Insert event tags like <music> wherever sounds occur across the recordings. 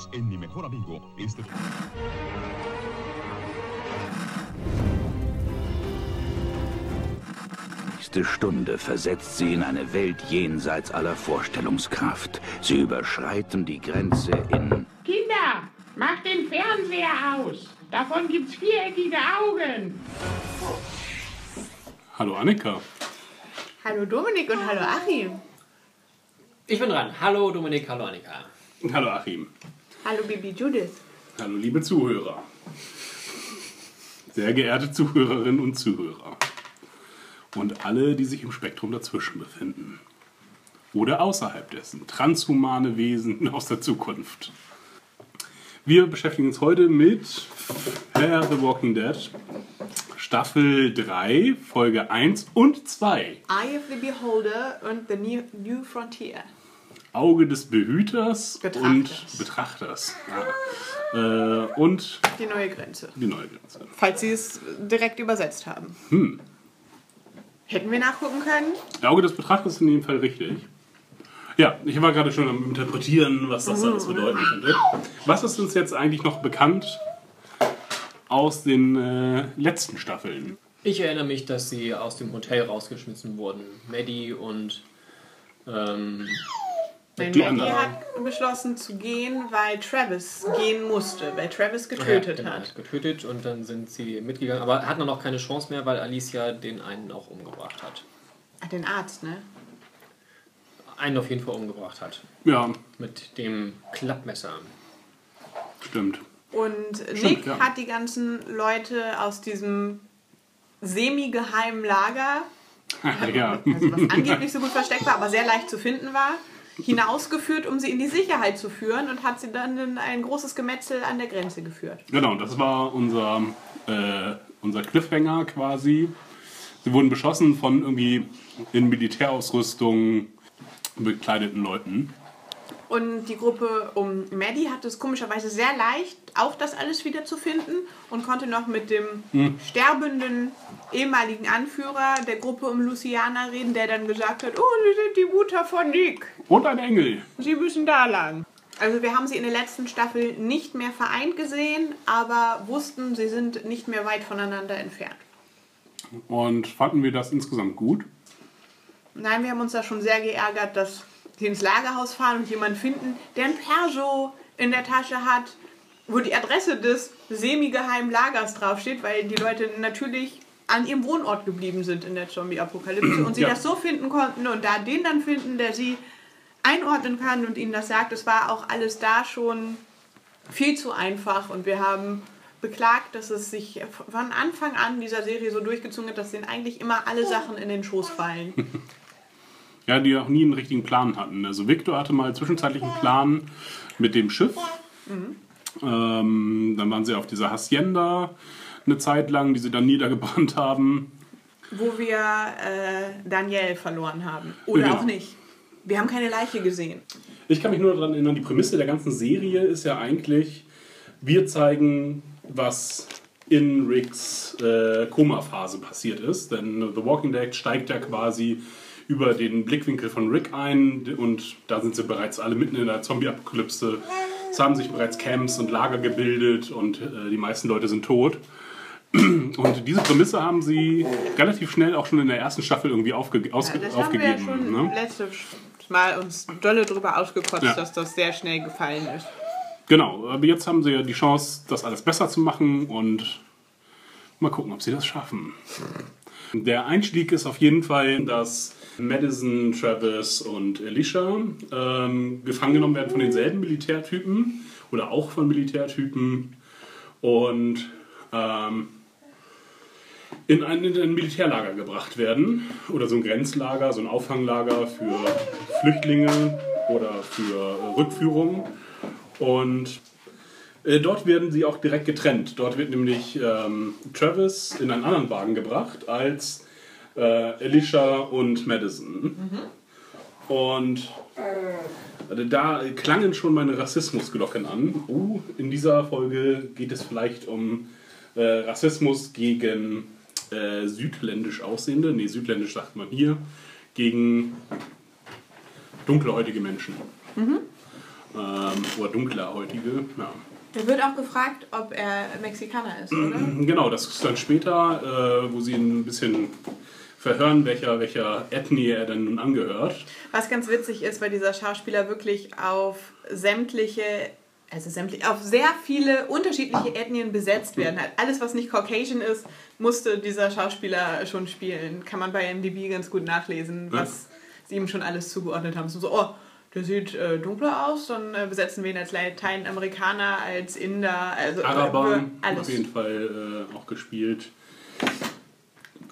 Unidos en Mi Mejor Amigo. Este... nächste Stunde versetzt sie in eine Welt jenseits aller Vorstellungskraft. Sie überschreiten die Grenze in... Kinder, macht den Fernseher aus. Davon gibt's viereckige Augen. Hallo Annika. Hallo Dominik und hallo Achim. Ich bin dran. Hallo Dominik, hallo Annika. Hallo Achim. Hallo Bibi Judith. Hallo liebe Zuhörer. Sehr geehrte Zuhörerinnen und Zuhörer. Und alle, die sich im Spektrum dazwischen befinden. Oder außerhalb dessen. Transhumane Wesen <laughs> aus der Zukunft. Wir beschäftigen uns heute mit Hair The Walking Dead. Staffel 3, Folge 1 und 2. Eye of the Beholder und The New, New Frontier. Auge des Behüters Betrachters. und Betrachters. Ja. Äh, und Die neue Grenze. die neue Grenze. Falls sie es direkt übersetzt haben. Hm. Hätten wir nachgucken können? Auge des Betrachters ist in dem Fall richtig. Ja, ich war gerade schon am Interpretieren, was das alles bedeuten könnte. Was ist uns jetzt eigentlich noch bekannt aus den äh, letzten Staffeln? Ich erinnere mich, dass sie aus dem Hotel rausgeschmissen wurden. Maddie und ähm, Nein, Die Maggie hat beschlossen zu gehen, weil Travis gehen musste, weil Travis getötet ja, genau, hat. Getötet und dann sind sie mitgegangen. Aber hatten noch keine Chance mehr, weil Alicia den einen auch umgebracht hat. Ach, den Arzt, ne? Einen auf jeden Fall umgebracht hat. Ja, Mit dem Klappmesser. stimmt. Und Stimmt, Nick ja. hat die ganzen Leute aus diesem semi-geheimen Lager, <laughs> ja. also was angeblich so gut versteckt war, aber sehr leicht zu finden war, hinausgeführt, um sie in die Sicherheit zu führen und hat sie dann in ein großes Gemetzel an der Grenze geführt. Genau, das war unser, äh, unser Cliffhanger quasi. Sie wurden beschossen von irgendwie in Militärausrüstung bekleideten Leuten. Und die Gruppe um Maddie hat es komischerweise sehr leicht, auch das alles wieder zu finden und konnte noch mit dem sterbenden ehemaligen Anführer der Gruppe um Luciana reden, der dann gesagt hat, oh, Sie sind die Mutter von Nick. Und ein Engel. Sie müssen da lang. Also wir haben sie in der letzten Staffel nicht mehr vereint gesehen, aber wussten, sie sind nicht mehr weit voneinander entfernt. Und fanden wir das insgesamt gut? Nein, wir haben uns da schon sehr geärgert, dass ins Lagerhaus fahren und jemanden finden, der ein Perso in der Tasche hat, wo die Adresse des semi-geheimen Lagers draufsteht, weil die Leute natürlich an ihrem Wohnort geblieben sind in der Zombie-Apokalypse und sie Ja. das so finden konnten und da den dann finden, der sie einordnen kann und ihnen das sagt. Es war auch alles da schon viel zu einfach und wir haben beklagt, dass es sich von Anfang an dieser Serie so durchgezogen hat, dass denen eigentlich immer alle Sachen in den Schoß fallen. <laughs> Ja, die auch nie einen richtigen Plan hatten. Also Victor hatte mal zwischenzeitlich einen Plan mit dem Schiff. Ähm, dann waren sie auf dieser Hacienda eine Zeit lang, die sie dann <laughs> niedergebrannt haben. wo wir äh, Danielle verloren haben. Oder Genau. auch nicht. Wir haben keine Leiche gesehen. Ich kann mich nur daran erinnern, die Prämisse der ganzen Serie ist ja eigentlich, wir zeigen, was in Ricks äh, Koma-Phase passiert ist. Denn The Walking Dead steigt ja quasi über den Blickwinkel von Rick ein und da sind sie bereits alle mitten in der Zombie-Apokalypse. Es haben sich bereits Camps und Lager gebildet und äh, die meisten Leute sind tot. <clears throat> Und diese Prämisse haben sie relativ schnell auch schon in der ersten Staffel irgendwie aufge ausge das haben wir ja aufgegeben. schon ne? letztes Mal uns dolle drüber ausgekotzt, Ja. dass das sehr schnell gefallen ist. Genau, aber jetzt haben sie ja die Chance, das alles besser zu machen und mal gucken, ob sie das schaffen. Der Einstieg ist auf jeden Fall, dass Madison, Travis und Alicia ähm, gefangen genommen werden von denselben Militärtypen oder auch von Militärtypen und ähm, in ein, in ein Militärlager gebracht werden oder so ein Grenzlager, so ein Auffanglager für Flüchtlinge oder für Rückführung. Und äh, dort werden sie auch direkt getrennt. Dort wird nämlich ähm, Travis in einen anderen Wagen gebracht als äh, Alicia und Madison. Und äh, da klangen schon meine Rassismusglocken an. Uh, in dieser Folge geht es vielleicht um äh, Rassismus gegen äh, südländisch Aussehende. Nee, südländisch sagt man hier. Gegen dunkelhäutige Menschen. ähm, oder dunkelhäutige. Ja. Er wird auch gefragt, ob er Mexikaner ist, oder? Genau, das ist dann später, äh, wo sie ihn ein bisschen verhören, welcher, welcher Ethnie er denn nun angehört. Was ganz witzig ist, weil dieser Schauspieler wirklich auf sämtliche, also sämtliche, auf sehr viele unterschiedliche Ethnien besetzt werden hat. Alles, was nicht Caucasian ist, musste dieser Schauspieler schon spielen. Kann man bei MDB ganz gut nachlesen, was sie ihm schon alles zugeordnet haben. So, oh, der sieht äh, dunkler aus, dann äh, besetzen wir ihn als Lateinamerikaner, als Inder, also Araber äh, alles. auf jeden Fall äh, auch gespielt.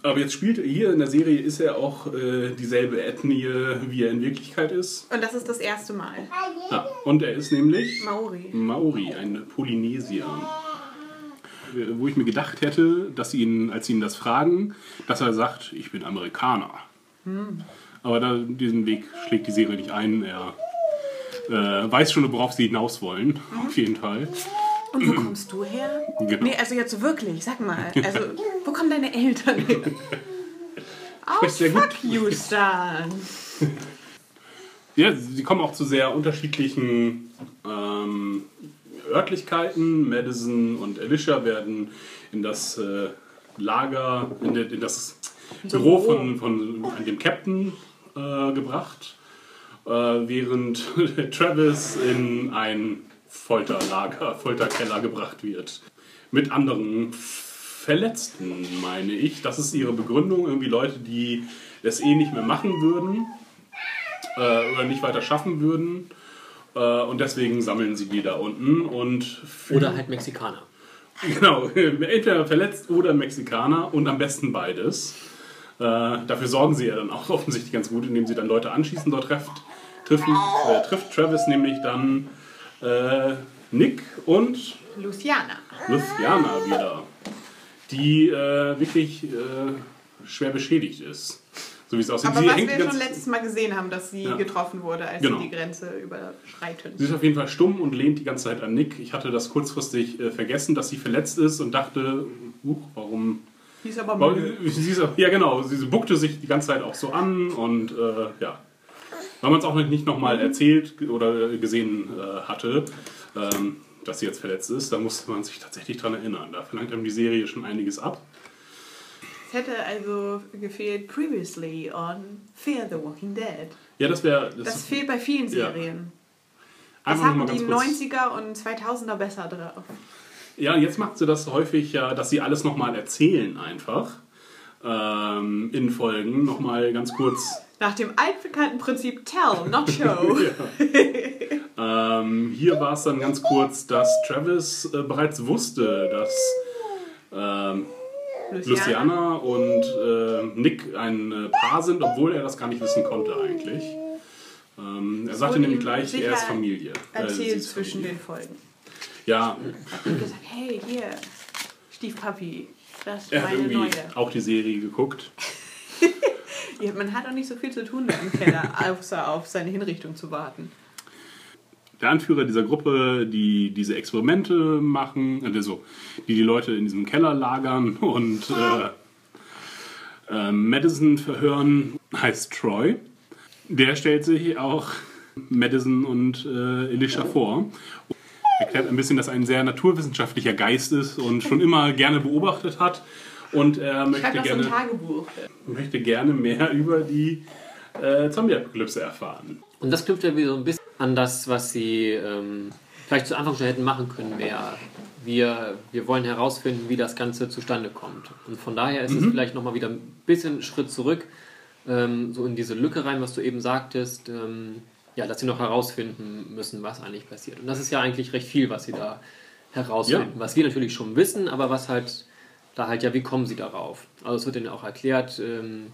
Aber jetzt spielt er hier in der Serie, ist er auch äh, dieselbe Ethnie, wie er in Wirklichkeit ist. Und das ist das erste Mal. Ja, und er ist nämlich Maori. Maori, ein Polynesier. Wo ich mir gedacht hätte, dass sie ihn, als sie ihn das fragen, dass er sagt, ich bin Amerikaner. Aber da, diesen Weg schlägt die Serie nicht ein. Er äh, weiß schon, worauf sie hinaus wollen, auf jeden Fall. Und wo kommst du her? Genau. Nee, also jetzt wirklich, sag mal. Also, <laughs> wo kommen deine Eltern her? <laughs> Aus Houston. Ja, sie kommen auch zu sehr unterschiedlichen ähm, Örtlichkeiten. Madison und Alicia werden in das äh, Lager, in, de, in das Büro von, von dem Captain äh, gebracht, äh, während <laughs> Travis in ein Folterlager, Folterkeller gebracht wird. Mit anderen Verletzten, meine ich. Das ist ihre Begründung. Irgendwie Leute, die es eh nicht mehr machen würden äh, oder nicht weiter schaffen würden. Äh, und deswegen sammeln sie die da unten und Oder halt Mexikaner. Genau, <laughs> entweder verletzt oder Mexikaner und am besten beides. Äh, dafür sorgen sie ja dann auch <laughs> offensichtlich ganz gut, indem sie dann Leute anschießen. Dort trifft, treffen, äh, trifft Travis nämlich dann äh, Nick und Luciana. Luciana wieder, die äh, wirklich äh, schwer beschädigt ist. So wie es aussieht. Aber Sie was wir schon letztes Mal gesehen haben, dass sie Ja. getroffen wurde, als Genau. sie die Grenze überschreiten. Sie ist auf jeden Fall stumm und lehnt die ganze Zeit an Nick. Ich hatte das kurzfristig äh, vergessen, dass sie verletzt ist und dachte, uh, warum. Die ist aber müde. sie ist, ja, genau. Sie buckte sich die ganze Zeit auch so an und äh, ja. Weil man es auch nicht nochmal erzählt oder gesehen äh, hatte, ähm, dass sie jetzt verletzt ist, da musste man sich tatsächlich dran erinnern. Da verlangt einem die Serie schon einiges ab. Es hätte also gefehlt previously on Fear the Walking Dead. Ja, das wäre. Das fehlt bei vielen Ja. Serien. Das einfach noch mal hatten die kurz. 90er und 2000er besser drauf. Ja, jetzt macht sie das häufig ja, dass sie alles nochmal erzählen einfach. Ähm, in Folgen nochmal ganz kurz. Nach dem altbekannten Prinzip Tell, not <laughs> Show. Ähm, hier war es dann ganz kurz, dass Travis äh, bereits wusste, dass ähm, Luciana und äh, Nick ein äh, Paar sind, obwohl er das gar nicht wissen konnte eigentlich. Ähm, er sagte nämlich gleich, er ist Familie. Äh, Erzählt zwischen Familie. den Folgen. Ja, Und gesagt, hey, hier, Stiefpapi, das ist er hat meine irgendwie neue. auch die Serie geguckt. <laughs> Ja, man hat auch nicht so viel zu tun da im Keller, <laughs> außer auf seine Hinrichtung zu warten. der Anführer dieser Gruppe, die diese Experimente machen, also die die Leute in diesem Keller lagern und äh, äh, Madison verhören, heißt Troy. Der stellt sich auch Madison und äh, Elisha vor. Erklärt ein bisschen, dass er ein sehr naturwissenschaftlicher Geist ist und schon immer gerne beobachtet hat. Und er möchte so gerne, Tagebuch. möchte gerne mehr über die äh, Zombie-Apokalypse erfahren. Und das knüpft ja wieder so ein bisschen an das, was sie ähm, vielleicht zu Anfang schon hätten machen können, mehr. Wir, wir wollen herausfinden, wie das Ganze zustande kommt. Und von daher ist es vielleicht nochmal wieder ein bisschen Schritt zurück, ähm, so in diese Lücke rein, was du eben sagtest, ähm, ja, dass sie noch herausfinden müssen, was eigentlich passiert. Und das ist ja eigentlich recht viel, was sie da herausfinden. Ja. Was wir natürlich schon wissen, aber was halt da halt ja, wie kommen sie darauf? Also es wird ihnen auch erklärt, ähm,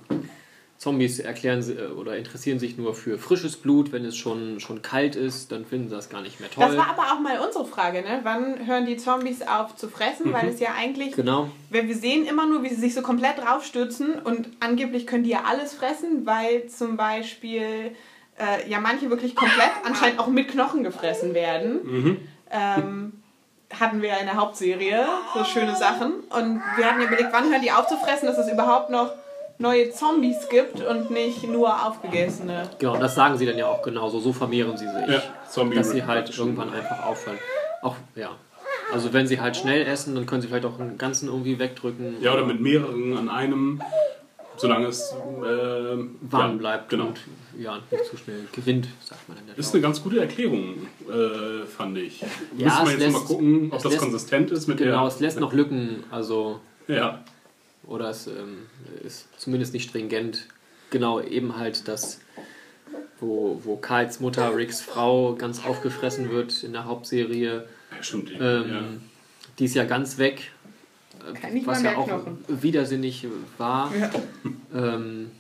Zombies erklären sie, äh, oder interessieren sich nur für frisches Blut, wenn es schon, schon kalt ist, dann finden sie das gar nicht mehr toll. Das war aber auch mal unsere Frage, ne? Wann hören die Zombies auf zu fressen? Weil es ja eigentlich, genau. weil wir sehen immer nur, wie sie sich so komplett draufstürzen und angeblich können die ja alles fressen, weil zum Beispiel äh, ja manche wirklich komplett anscheinend auch mit Knochen gefressen werden. Ähm, hatten wir in der Hauptserie so schöne Sachen und wir hatten ja überlegt, wann hören die auf zu fressen, dass es überhaupt noch neue Zombies gibt und nicht nur aufgegessene. Genau, das sagen sie dann ja auch genauso. So vermehren sie sich. Ja, Zombie dass sie halt irgendwann einfach aufhören. Auch, ja. Also wenn sie halt schnell essen, dann können sie vielleicht auch einen ganzen irgendwie wegdrücken. Ja, oder mit mehreren an einem, solange es äh, warm ja, bleibt Genau. und ja, nicht zu schnell gewinnt, sagt man dann. ja, Das ist eine ganz gute Erklärung, äh, fand ich. Ja, Müssen wir jetzt lässt- mal gucken, ob das lässt- konsistent ist mit. Genau, der. es lässt noch Lücken, also Ja, oder es ähm, ist zumindest nicht stringent. Genau, eben halt das, wo, wo Karls Mutter, Ricks Frau, ganz aufgefressen wird in der Hauptserie. stimmt. Ähm, ja. Die ist ja ganz weg. Was mal ja auch Knochen. widersinnig war. Ja. Ähm,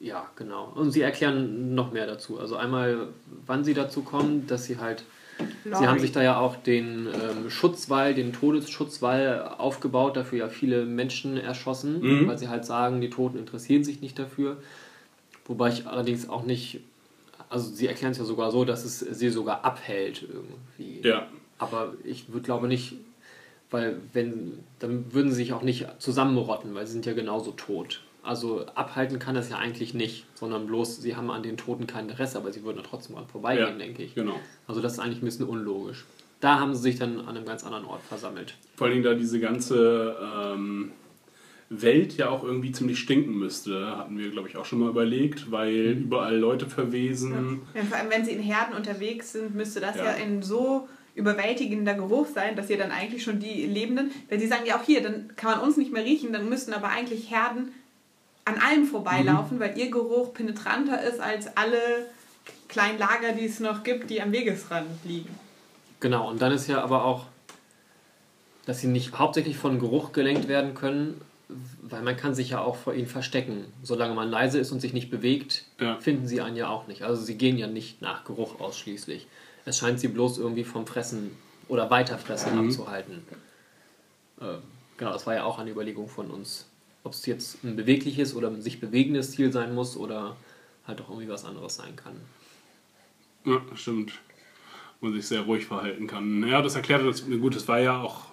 ja, genau. Und sie erklären noch mehr dazu. Also einmal, wann sie dazu kommen, dass sie halt Sie haben sich da ja auch den ähm, Schutzwall, den Todesschutzwall aufgebaut, dafür ja viele Menschen erschossen, Mhm. weil sie halt sagen, die Toten interessieren sich nicht dafür. Wobei ich allerdings auch nicht, also sie erklären es ja sogar so, dass es sie sogar abhält irgendwie. ja. Aber ich würde glaube nicht, weil wenn, dann würden sie sich auch nicht zusammenrotten, weil sie sind ja genauso tot. Also abhalten kann das ja eigentlich nicht, sondern bloß, sie haben an den Toten kein Interesse, aber sie würden da trotzdem dran vorbeigehen, Ja, denke ich. genau. Also das ist eigentlich ein bisschen unlogisch. Da haben sie sich dann an einem ganz anderen Ort versammelt. Vor allen Dingen, da diese ganze ähm, Welt ja auch irgendwie ziemlich stinken müsste, hatten wir, glaube ich, auch schon mal überlegt, weil Mhm. überall Leute verwesen. Ja, vor allem, wenn sie in Herden unterwegs sind, müsste das Ja. ja, ein so überwältigender Geruch sein, dass ihr dann eigentlich schon die Lebenden, weil sie sagen ja auch hier, dann kann man uns nicht mehr riechen, dann müssten aber eigentlich Herden an allem vorbeilaufen, Mhm. weil ihr Geruch penetranter ist als alle kleinen Lager, die es noch gibt, die am Wegesrand liegen. Genau, und dann ist ja aber auch, dass sie nicht hauptsächlich von Geruch gelenkt werden können, weil man kann sich ja auch vor ihnen verstecken. Solange man leise ist und sich nicht bewegt, Ja. finden sie einen ja auch nicht. Also sie gehen ja nicht nach Geruch ausschließlich. Es scheint sie bloß irgendwie vom Fressen oder Weiterfressen Mhm. abzuhalten. Ähm, genau, das war ja auch eine Überlegung von uns. Ob es jetzt ein bewegliches oder ein sich bewegendes Ziel sein muss oder halt auch irgendwie was anderes sein kann. Ja, stimmt. Man sich sehr ruhig verhalten kann. Ja, das erklärt das. Gut, das war ja auch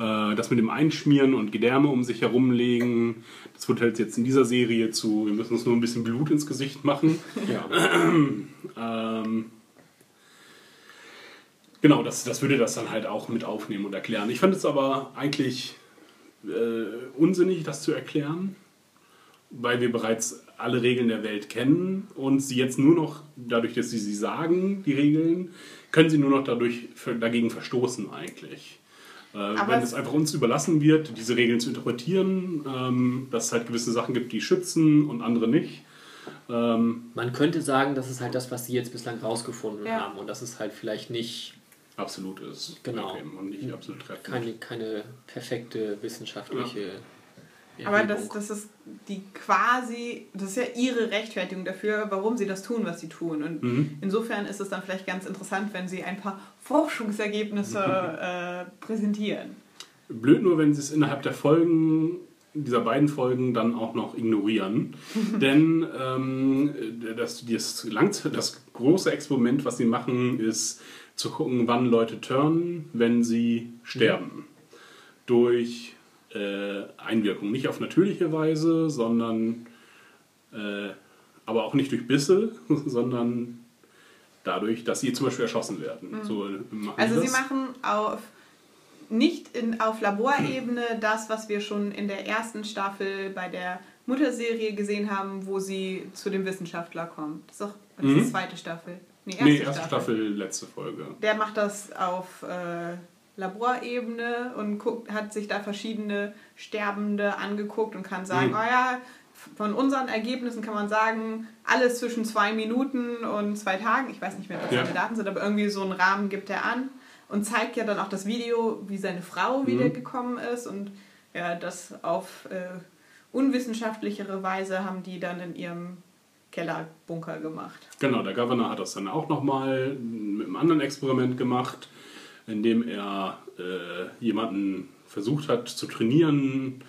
äh, das mit dem Einschmieren und Gedärme um sich herumlegen. Das wird halt jetzt in dieser Serie zu, wir müssen uns nur ein bisschen Blut ins Gesicht machen. Ja. <clears throat> Ähm, genau, das, das würde das dann halt auch mit aufnehmen und erklären. Ich fand es aber eigentlich äh, unsinnig, das zu erklären, weil wir bereits alle Regeln der Welt kennen und sie jetzt nur noch, dadurch, dass sie sie sagen, die Regeln, können sie nur noch dadurch für, dagegen verstoßen eigentlich. Äh, wenn es einfach uns überlassen wird, diese Regeln zu interpretieren, ähm, dass es halt gewisse Sachen gibt, die schützen und andere nicht. Ähm, Man könnte sagen, das ist halt das, was sie jetzt bislang rausgefunden Ja. haben. Und das ist halt vielleicht nicht absolut ist. Genau. Okay, und nicht absolut treffend. keine, keine perfekte wissenschaftliche Aber Erhebung. das, das ist die quasi, das ist ja ihre Rechtfertigung dafür, warum sie das tun, was sie tun. Und Mhm. insofern ist es dann vielleicht ganz interessant, wenn sie ein paar <laughs> Forschungsergebnisse <laughs> äh, präsentieren. Blöd nur, wenn sie es innerhalb der Folgen, dieser beiden Folgen, dann auch noch ignorieren. <laughs> Denn ähm, das, das, das große Experiment, was sie machen, ist zu gucken, wann Leute turnen, wenn sie sterben. Durch äh, Einwirkung. Nicht auf natürliche Weise, sondern äh, aber auch nicht durch Bisse, <laughs> sondern dadurch, dass sie zum Beispiel erschossen werden. So machen Also sie machen auf nicht in, auf Laborebene das, was wir schon in der ersten Staffel bei der Mutterserie gesehen haben, wo sie zu dem Wissenschaftler kommen. Das ist das ist Mhm. die zweite Staffel. Nee, erste, Nee, erste Staffel, letzte Folge. Der macht das auf äh, Laborebene und guckt, hat sich da verschiedene Sterbende angeguckt und kann sagen, Mhm. oh ja, von unseren Ergebnissen kann man sagen, alles zwischen zwei Minuten und zwei Tagen, ich weiß nicht mehr, was Ja. seine Daten sind, aber irgendwie so einen Rahmen gibt er an und zeigt ja dann auch das Video, wie seine Frau Mhm. wiedergekommen ist und ja, das auf äh, unwissenschaftlichere Weise haben die dann in ihrem Kellerbunker gemacht. Genau, der Governor hat das dann auch nochmal mit einem anderen Experiment gemacht, in dem er äh, jemanden versucht hat zu trainieren,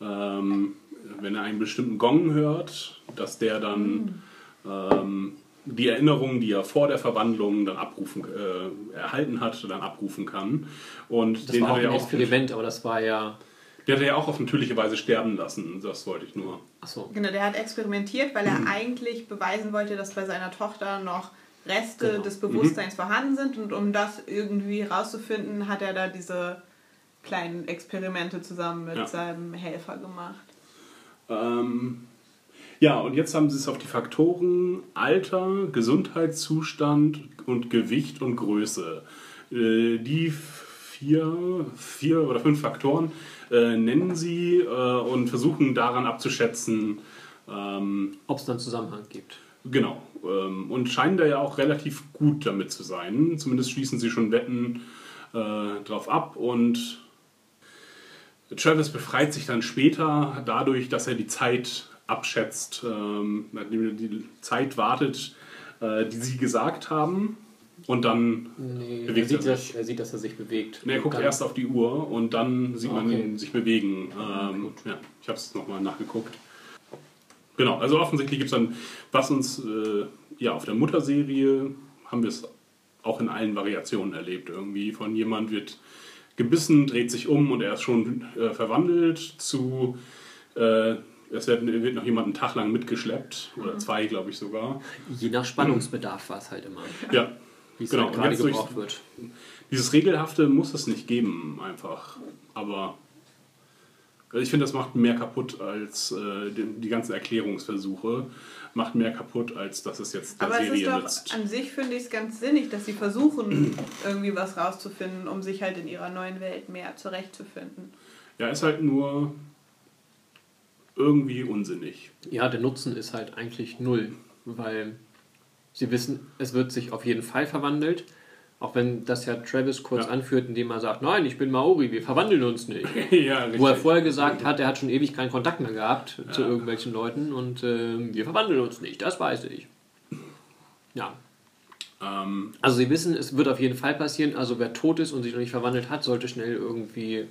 ähm, wenn er einen bestimmten Gong hört, dass der dann ähm, die Erinnerungen, die er vor der Verwandlung dann abrufen, äh, erhalten hat, dann abrufen kann. Und das den war auch hat er ein ja auch Experiment, aber das war ja Der hat er ja auch auf natürliche Weise sterben lassen. Das wollte ich nur. Achso. Genau, der hat experimentiert, weil er eigentlich beweisen wollte, dass bei seiner Tochter noch Reste Genau. des Bewusstseins vorhanden sind. Und um das irgendwie rauszufinden, hat er da diese kleinen Experimente zusammen mit Ja. seinem Helfer gemacht. Ähm, ja, und jetzt haben sie es auf die Faktoren Alter, Gesundheitszustand und Gewicht und Größe. Äh, die vier, vier oder fünf Faktoren äh, nennen sie äh, und versuchen daran abzuschätzen, ähm, Ob es dann Zusammenhang gibt. Genau. Ähm, und scheinen da ja auch relativ gut damit zu sein. Zumindest schließen sie schon Wetten äh, drauf ab. Und Travis befreit sich dann später dadurch, dass er die Zeit abschätzt, ähm, nachdem er die Zeit wartet, äh, die sie gesagt haben. Und dann Nee, er bewegt sieht, er dass, sich. er sieht, dass er sich bewegt. Nee, er guckt Dann- erst auf die Uhr und dann sieht man Okay. ihn sich bewegen. Ähm, ja, ich habe es nochmal nachgeguckt. Genau, also offensichtlich gibt es dann, was uns äh, ja auf der Mutterserie haben wir es auch in allen Variationen erlebt. Irgendwie von jemand wird gebissen, dreht sich um und er ist schon äh, verwandelt zu äh, es wird, wird noch jemand einen Tag lang mitgeschleppt oder zwei, glaube ich sogar. Je nach Spannungsbedarf war es halt immer, Ja, wie es genau. halt gerade gebraucht wird. Dieses Regelhafte muss es nicht geben, einfach. Aber also ich finde, das macht mehr kaputt als äh, die, die ganzen Erklärungsversuche. Macht mehr kaputt, als dass es jetzt der Aber es ist Serie doch nützt. an sich, finde ich es ganz sinnig, dass sie versuchen, <clears throat> irgendwie was rauszufinden, um sich halt in ihrer neuen Welt mehr zurechtzufinden. Ja, ist halt nur irgendwie unsinnig. Ja, der Nutzen ist halt eigentlich null, weil sie wissen, es wird sich auf jeden Fall verwandelt. Auch wenn das ja Travis kurz Ja. anführt, indem er sagt, nein, ich bin Maori, wir verwandeln uns nicht. <laughs> ja. Wo er vorher gesagt hat, er hat schon ewig keinen Kontakt mehr gehabt zu irgendwelchen Leuten und ähm, wir verwandeln uns nicht, das weiß ich. Ja. ähm, Also sie wissen, es wird auf jeden Fall passieren, also wer tot ist und sich noch nicht verwandelt hat, sollte schnell irgendwie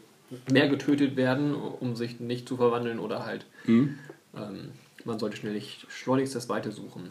mehr getötet werden, um sich nicht zu verwandeln oder halt hm? ähm, man sollte schnell nicht schleunigst das Weite suchen.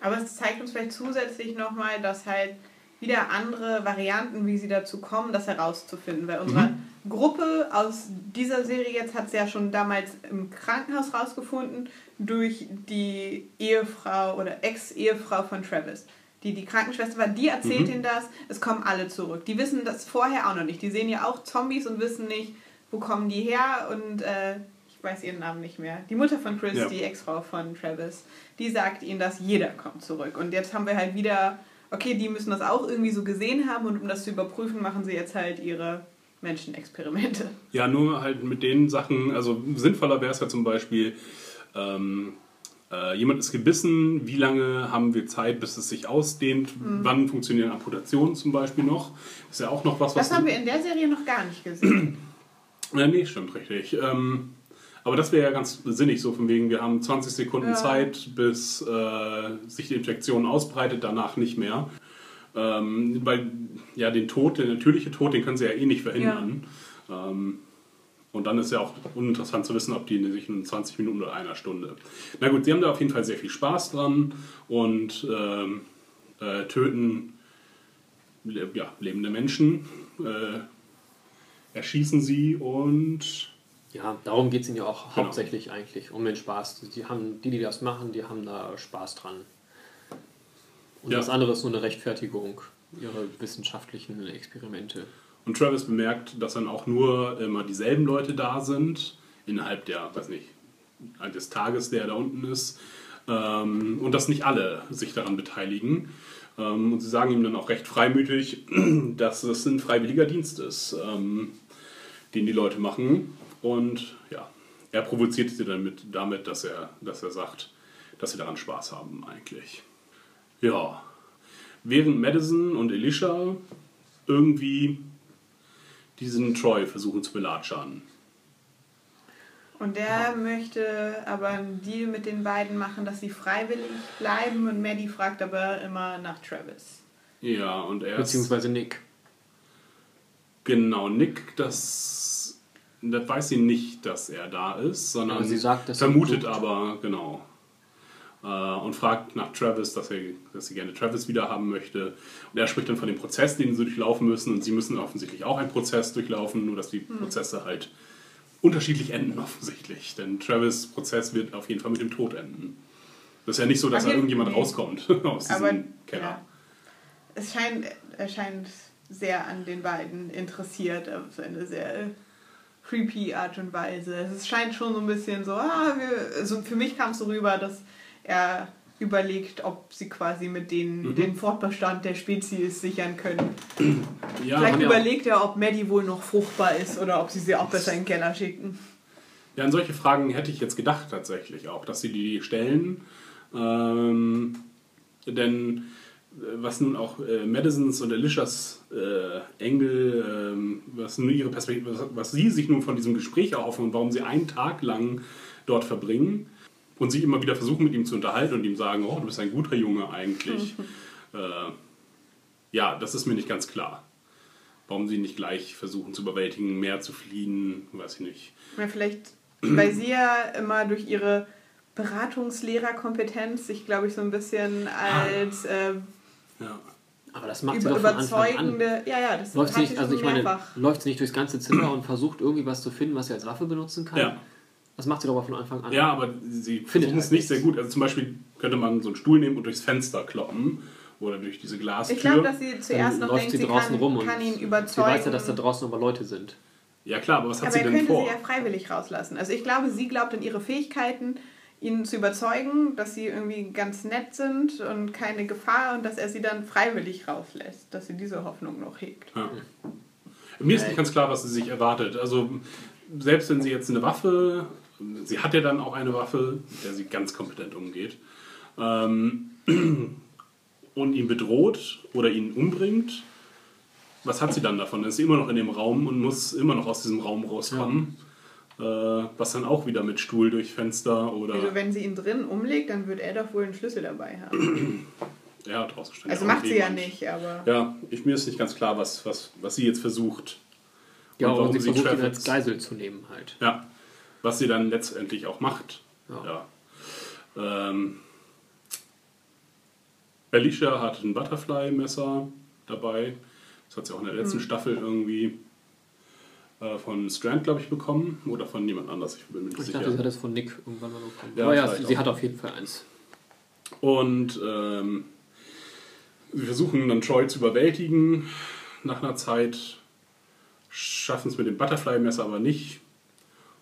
Aber es zeigt uns vielleicht zusätzlich nochmal, dass halt wieder andere Varianten, wie sie dazu kommen, das herauszufinden. Weil unsere Gruppe aus dieser Serie jetzt hat es ja schon damals im Krankenhaus rausgefunden durch die Ehefrau oder Ex-Ehefrau von Travis. Die die Krankenschwester war, die erzählt ihnen das, es kommen alle zurück. Die wissen das vorher auch noch nicht. Die sehen ja auch Zombies und wissen nicht, wo kommen die her und äh, ich weiß ihren Namen nicht mehr. Die Mutter von Chris, Ja. die Ex-Frau von Travis, die sagt ihnen, dass jeder kommt zurück. Und jetzt haben wir halt wieder, okay, die müssen das auch irgendwie so gesehen haben und um das zu überprüfen, machen sie jetzt halt ihre Menschenexperimente. <laughs> Ja, nur halt mit den Sachen, also sinnvoller wäre es ja zum Beispiel, ähm, äh, jemand ist gebissen, wie lange haben wir Zeit, bis es sich ausdehnt, Mhm. wann funktionieren Amputationen zum Beispiel noch. Ist ja auch noch was, was... Das haben wir in der Serie noch gar nicht gesehen. <clears throat> Ja, nee, stimmt richtig. Ähm, aber das wäre ja ganz sinnig, so von wegen, wir haben 20 Sekunden Ja. Zeit, bis äh, sich die Infektion ausbreitet, danach nicht mehr. Ähm, weil ja den Tod, der natürliche Tod, den können sie ja eh nicht verhindern. Ähm, und dann ist ja auch uninteressant zu wissen, ob die sich in 20 Minuten oder einer Stunde. Na gut, sie haben da auf jeden Fall sehr viel Spaß dran und ähm, äh, töten ja, lebende Menschen, äh, erschießen sie und Ja, darum geht es ihnen ja auch Genau. hauptsächlich eigentlich, um den Spaß. Die, haben, die, die das machen, die haben da Spaß dran. Und Ja. das andere ist nur eine Rechtfertigung ihrer wissenschaftlichen Experimente. Und Travis bemerkt, dass dann auch nur immer dieselben Leute da sind, innerhalb der, weiß nicht, des Tages, der da unten ist. Ähm, und dass nicht alle sich daran beteiligen. Ähm, und sie sagen ihm dann auch recht freimütig, <clears throat> dass es ein freiwilliger Dienst ist, ähm, den die Leute machen. Und ja, er provoziert sie damit, damit dass, er, dass er sagt, dass sie daran Spaß haben eigentlich. Ja, während Madison und Elisha irgendwie diesen Troy versuchen zu belatschern. Und der möchte aber einen Deal mit den beiden machen, dass sie freiwillig bleiben und Maddie fragt aber immer nach Travis. Ja, und er ist, Beziehungsweise Nick. genau, Nick, das, das weiß sie nicht, dass er da ist, sondern Aber sie sagt, dass er vermutet aber, genau. Äh, und fragt nach Travis, dass, er, dass sie gerne Travis wieder haben möchte. Und er spricht dann von dem Prozess, den sie durchlaufen müssen. Und sie müssen offensichtlich auch einen Prozess durchlaufen, nur dass die Hm. Prozesse halt unterschiedlich enden offensichtlich. Denn Travis' Prozess wird auf jeden Fall mit dem Tod enden. Das ist ja nicht so, dass da irgendjemand nee. rauskommt <laughs> aus diesem Aber Keller. ja. es scheint, er scheint sehr an den beiden interessiert, auf eine sehr creepy Art und Weise. Es scheint schon so ein bisschen so, ah, wir, also für mich kam es so rüber, dass er überlegt, ob sie quasi mit denen Mhm. den Fortbestand der Spezies sichern können. Ja, Vielleicht überlegt er, ob Maddie wohl noch fruchtbar ist oder ob sie sie auch besser in den Keller schicken. ja, an solche Fragen hätte ich jetzt gedacht tatsächlich auch, dass sie die stellen. Ähm, denn was nun auch äh, Madisons und Alicias äh, Engel, ähm, was nun ihre Perspektive, was, was sie sich nun von diesem Gespräch erhoffen und warum sie einen Tag lang dort verbringen und sich immer wieder versuchen, mit ihm zu unterhalten und ihm sagen, oh, du bist ein guter Junge eigentlich. äh, ja, das ist mir nicht ganz klar. Warum sie nicht gleich versuchen zu überwältigen, mehr zu fliehen, weiß ich nicht. Ja, vielleicht, weil sie ja immer durch ihre Beratungslehrerkompetenz sich, glaube ich, so ein bisschen als äh, Ja. Aber das macht sie über, doch von Anfang an. überzeugende. Ja, ja, das Läuft sie nicht, sie also ich meine, läuft sie nicht durchs ganze Zimmer und versucht irgendwie was zu finden, was sie als Waffe benutzen kann? Ja. Das macht sie doch aber von Anfang an. Ja, aber sie Findet versuchen es halt nicht sehr gut. Also zum Beispiel könnte man so einen Stuhl nehmen und durchs Fenster kloppen oder durch diese Glastür. Ich glaube, dass sie zuerst noch läuft denkt, sie sie draußen kann, rum und kann ihn sie überzeugen. weiß ja, dass da draußen aber Leute sind. ja klar, aber was hat aber sie er denn könnte vor? sie ja freiwillig rauslassen. Also ich glaube, sie glaubt an ihre Fähigkeiten, ihn zu überzeugen, dass sie irgendwie ganz nett sind und keine Gefahr und dass er sie dann freiwillig rauslässt, dass sie diese Hoffnung noch hegt. Ja. Mir ist nicht ganz klar, was sie sich erwartet. Also selbst wenn sie jetzt eine Waffe, sie hat ja dann auch eine Waffe, mit der sie ganz kompetent umgeht, ähm, <clears throat> und ihn bedroht oder ihn umbringt, was hat sie dann davon? Ist sie immer noch in dem Raum und muss immer noch aus diesem Raum rauskommen. Äh, was dann auch wieder mit Stuhl durch Fenster oder Also wenn sie ihn drin umlegt, dann wird er doch wohl einen Schlüssel dabei haben. <clears throat> ja, draußen stand Also macht sie ja nicht, aber Ja, ich, mir ist nicht ganz klar, was, was, was sie jetzt versucht. Ja, Und warum sie sie versucht ihn als Geisel zu nehmen halt. Ja, was sie dann letztendlich auch macht. Ja. Ja. Ähm, Alicia hat ein Butterfly-Messer dabei. Das hat sie auch in der Mhm. letzten Staffel irgendwie äh, von Strand, glaube ich, bekommen. Oder von jemand anders, ich bin mir nicht Ich sicher. dachte, sie hat es von Nick irgendwann mal bekommen. Ja, aber ja, sie auch. hat auf jeden Fall eins. Und ähm, sie versuchen dann Troy zu überwältigen. Nach einer Zeit schaffen es mit dem Butterfly-Messer aber nicht.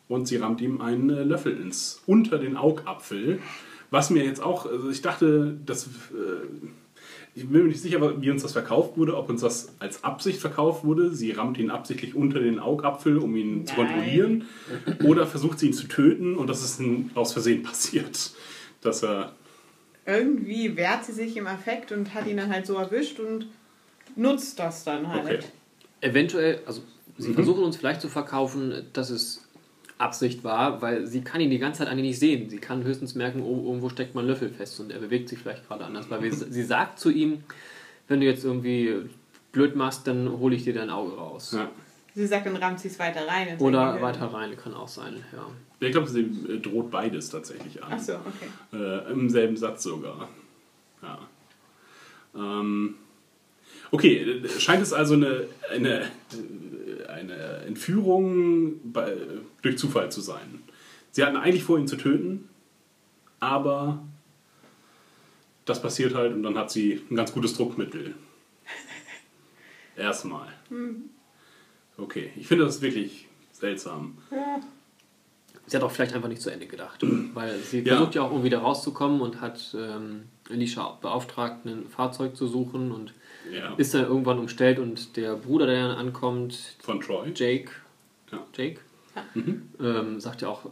Und sie rammt ihm einen äh, Löffel ins unter den Augapfel. Was mir jetzt auch, also ich dachte, das, äh, ich bin mir nicht sicher, wie uns das verkauft wurde, ob uns das als Absicht verkauft wurde. Sie rammt ihn absichtlich unter den Augapfel, um ihn zu Nein. kontrollieren. Oder versucht sie ihn zu töten und das ist aus Versehen passiert. <laughs> Dass er irgendwie wehrt sie sich im Affekt und hat ihn dann halt so erwischt und nutzt das dann halt. Okay. Eventuell, also sie Mhm. versuchen uns vielleicht zu verkaufen, dass es Absicht war, weil sie kann ihn die ganze Zeit eigentlich nicht sehen. Sie kann höchstens merken, oh, irgendwo steckt mal ein Löffel fest und er bewegt sich vielleicht gerade anders. Weil sie sagt zu ihm, wenn du jetzt irgendwie blöd machst, dann hole ich dir dein Auge raus. Ja. Sie sagt, dann rammt sie es weiter rein. Oder Gehirn. weiter rein, kann auch sein, ja. Ich glaube, sie äh, droht beides tatsächlich an. Ach so, okay. Äh, Im selben Satz sogar. Ja. Ähm, okay, äh, scheint es also eine, eine, äh, eine Entführung bei, durch Zufall zu sein. Sie hatten eigentlich vor, ihn zu töten, aber das passiert halt und dann hat sie ein ganz gutes Druckmittel. <laughs> Erstmal. Okay, ich finde das wirklich seltsam. Sie hat auch vielleicht einfach nicht zu Ende gedacht. Weil sie Ja. versucht ja auch irgendwie da rauszukommen und hat ähm, Alicia beauftragt, ein Fahrzeug zu suchen und Ja. ist dann irgendwann umstellt und der Bruder, der dann ankommt, Von Troy. Jake, Ja. Jake Ja. ähm, sagt ja auch,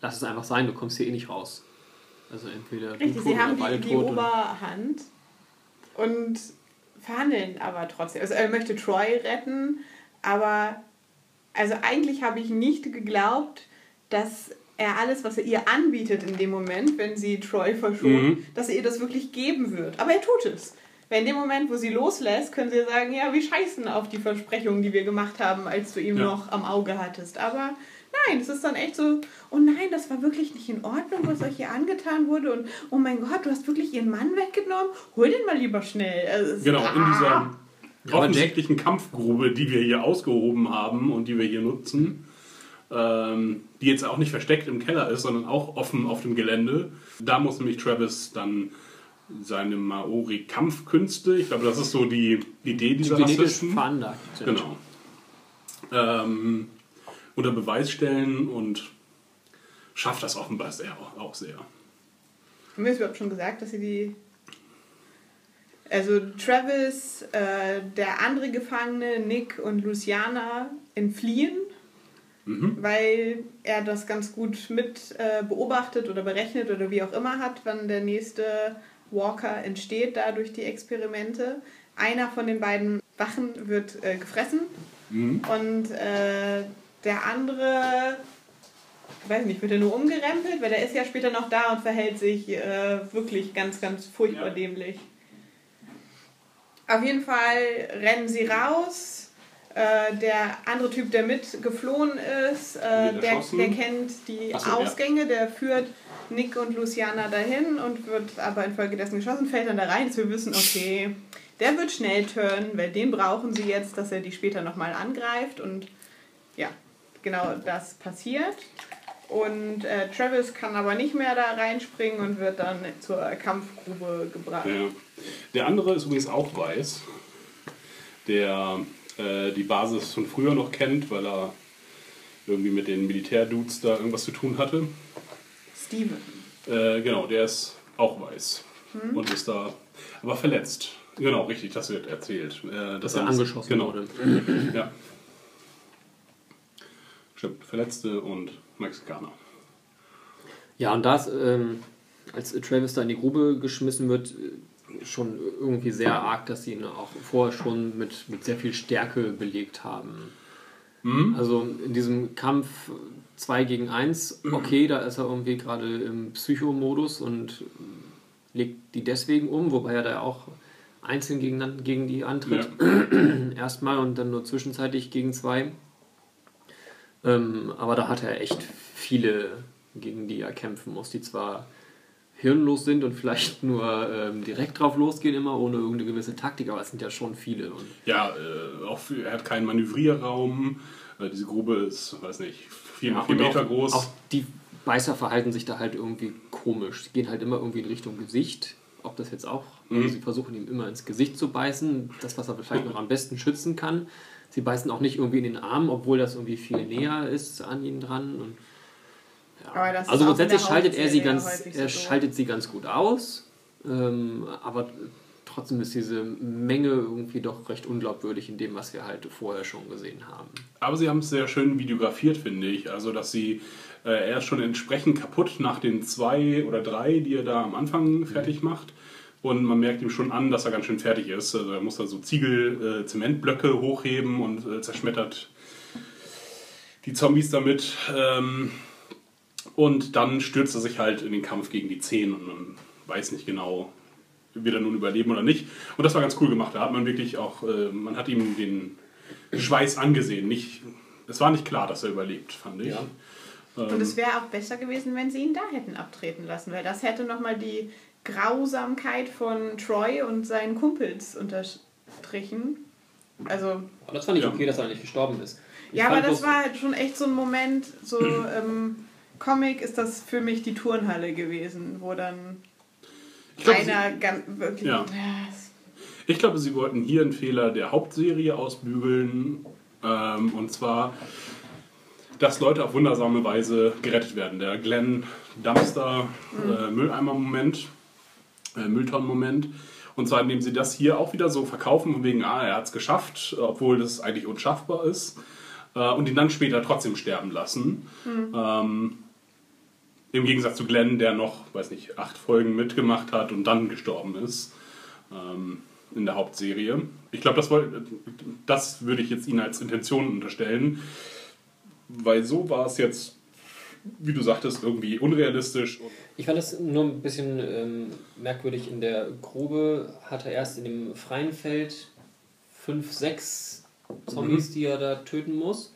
lass es einfach sein, du kommst hier eh nicht raus. Also entweder Richtig, sie haben die, die Oberhand und verhandeln aber trotzdem. Also er möchte Troy retten, aber also eigentlich habe ich nicht geglaubt, dass er alles, was er ihr anbietet in dem Moment, wenn sie Troy verschont, Mhm. dass er ihr das wirklich geben wird. Aber er tut es. Weil in dem Moment, wo sie loslässt, können sie sagen, ja, wir scheißen auf die Versprechungen, die wir gemacht haben, als du ihn Ja. noch am Auge hattest. Aber nein, es ist dann echt so, oh nein, das war wirklich nicht in Ordnung, was euch hier angetan wurde. Und oh mein Gott, du hast wirklich ihren Mann weggenommen. Hol den mal lieber schnell. Also, Genau, in Ah. dieser offensichtlichen Kampfgrube, die wir hier ausgehoben haben und die wir hier nutzen, ähm, die jetzt auch nicht versteckt im Keller ist, sondern auch offen auf dem Gelände. Da muss nämlich Travis dann seine Maori-Kampfkünste, ich glaube, das ist so die Idee dieser genetisch Rassisten. veranlagt sind. Genau. Ähm, unter Beweis stellen und schafft das offenbar sehr, auch sehr. Haben wir es überhaupt schon gesagt, dass sie die. Also Travis, äh, der andere Gefangene, Nick und Luciana entfliehen, weil er das ganz gut mit äh, beobachtet oder berechnet oder wie auch immer hat, wann der nächste Walker entsteht, da durch die Experimente. Einer von den beiden Wachen wird äh, gefressen und äh, der andere ich weiß nicht, wird er nur umgerempelt? Weil der ist ja später noch da und verhält sich äh, wirklich ganz, ganz furchtbar Ja. dämlich. Auf jeden Fall rennen sie raus. Äh, der andere Typ, der mitgeflohen ist, äh, Wird der, der kennt die so, ja. Ausgänge, der führt Nick und Luciana dahin und wird aber infolgedessen geschossen, fällt dann da rein, dass wir wissen, okay, der wird schnell turnen, weil den brauchen sie jetzt, dass er die später nochmal angreift und ja, genau das passiert. Und äh, Travis kann aber nicht mehr da reinspringen und wird dann zur Kampfgrube gebracht. Ja. Der andere ist übrigens auch weiß, der äh, die Basis von früher noch kennt, weil er irgendwie mit den Militärdudes da irgendwas zu tun hatte. Steven. Äh, genau, der ist auch weiß Hm? und ist da aber verletzt. Genau, richtig, das wird erzählt. Äh, Dass er alles- angeschossen genau. wurde. Ja. Stimmt, Verletzte und Mexikaner. Ja, und das, ähm, als Travis da in die Grube geschmissen wird, äh, schon irgendwie sehr arg, dass sie ihn auch vorher schon mit, mit sehr viel Stärke belegt haben. Also in diesem Kampf 2 gegen 1, okay, da ist er irgendwie gerade im Psychomodus und legt die deswegen um, wobei er da auch einzeln gegen, gegen die antritt. <clears throat> Erstmal und dann nur zwischenzeitlich gegen zwei. Ähm, aber da hat er echt viele, gegen die er kämpfen muss, die zwar hirnlos sind und vielleicht <laughs> nur ähm, direkt drauf losgehen, immer ohne irgendeine gewisse Taktik, aber es sind ja schon viele. Ja, äh, auch er hat keinen Manövrierraum. Äh, diese Grube ist, weiß nicht, vier, Ja, vier Meter auch, groß. Auch die Beißer verhalten sich da halt irgendwie komisch. Sie gehen halt immer irgendwie in Richtung Gesicht. Ob das jetzt auch, Mhm. also sie versuchen ihm immer ins Gesicht zu beißen, das, was er vielleicht noch am besten schützen kann. Sie beißen auch nicht irgendwie in den Arm, obwohl das irgendwie viel näher ist an ihn dran. Und, ja. Aber das ist also grundsätzlich schaltet er sie ganz, so er schaltet sie ganz gut aus. Ähm, aber trotzdem ist diese Menge irgendwie doch recht unglaubwürdig in dem, was wir halt vorher schon gesehen haben. Aber sie haben es sehr schön videografiert, finde ich. Also, dass sie, äh, er ist schon entsprechend kaputt nach den zwei oder drei, die er da am Anfang fertig macht. Und man merkt ihm schon an, dass er ganz schön fertig ist. Also, er muss da so Ziegel, äh, Zementblöcke hochheben und äh, zerschmettert die Zombies damit. Ähm, und dann stürzt er sich halt in den Kampf gegen die Zehn und man weiß nicht genau, wird er nun überleben oder nicht. Und das war ganz cool gemacht. Da hat man wirklich auch, äh, man hat ihm den Schweiß angesehen. Nicht, es war nicht klar, dass er überlebt, fand ich. Ja. Und es wäre auch besser gewesen, wenn sie ihn da hätten abtreten lassen, weil das hätte nochmal die Grausamkeit von Troy und seinen Kumpels unterstrichen. Also, Aber das fand ich Ja. okay, dass er nicht gestorben ist. Ich ja, aber das war halt schon echt so ein Moment, so im Comic ist das für mich die Turnhalle gewesen, wo dann Ich glaube, einer sie, ganz wirklich. Ja. Ich glaube, sie wollten hier einen Fehler der Hauptserie ausbügeln. Ähm, und zwar, dass Leute auf wundersame Weise gerettet werden. Der Glenn Dumpster äh, Mülleimer-Moment, äh, Mülltonnen-Moment. Und zwar, indem sie das hier auch wieder so verkaufen, von wegen, ah, er hat es geschafft, obwohl das eigentlich unschaffbar ist. Äh, und ihn dann später trotzdem sterben lassen. Ähm, Im Gegensatz zu Glenn, der noch, weiß nicht, acht Folgen mitgemacht hat und dann gestorben ist. Ähm, in der Hauptserie. Ich glaube, das, das würde ich jetzt Ihnen als Intention unterstellen. Weil so war es jetzt, wie du sagtest, irgendwie unrealistisch. Ich fand das nur ein bisschen ähm, merkwürdig. In der Grube hat er erst in dem freien Feld fünf, sechs Zombies, die er da töten muss.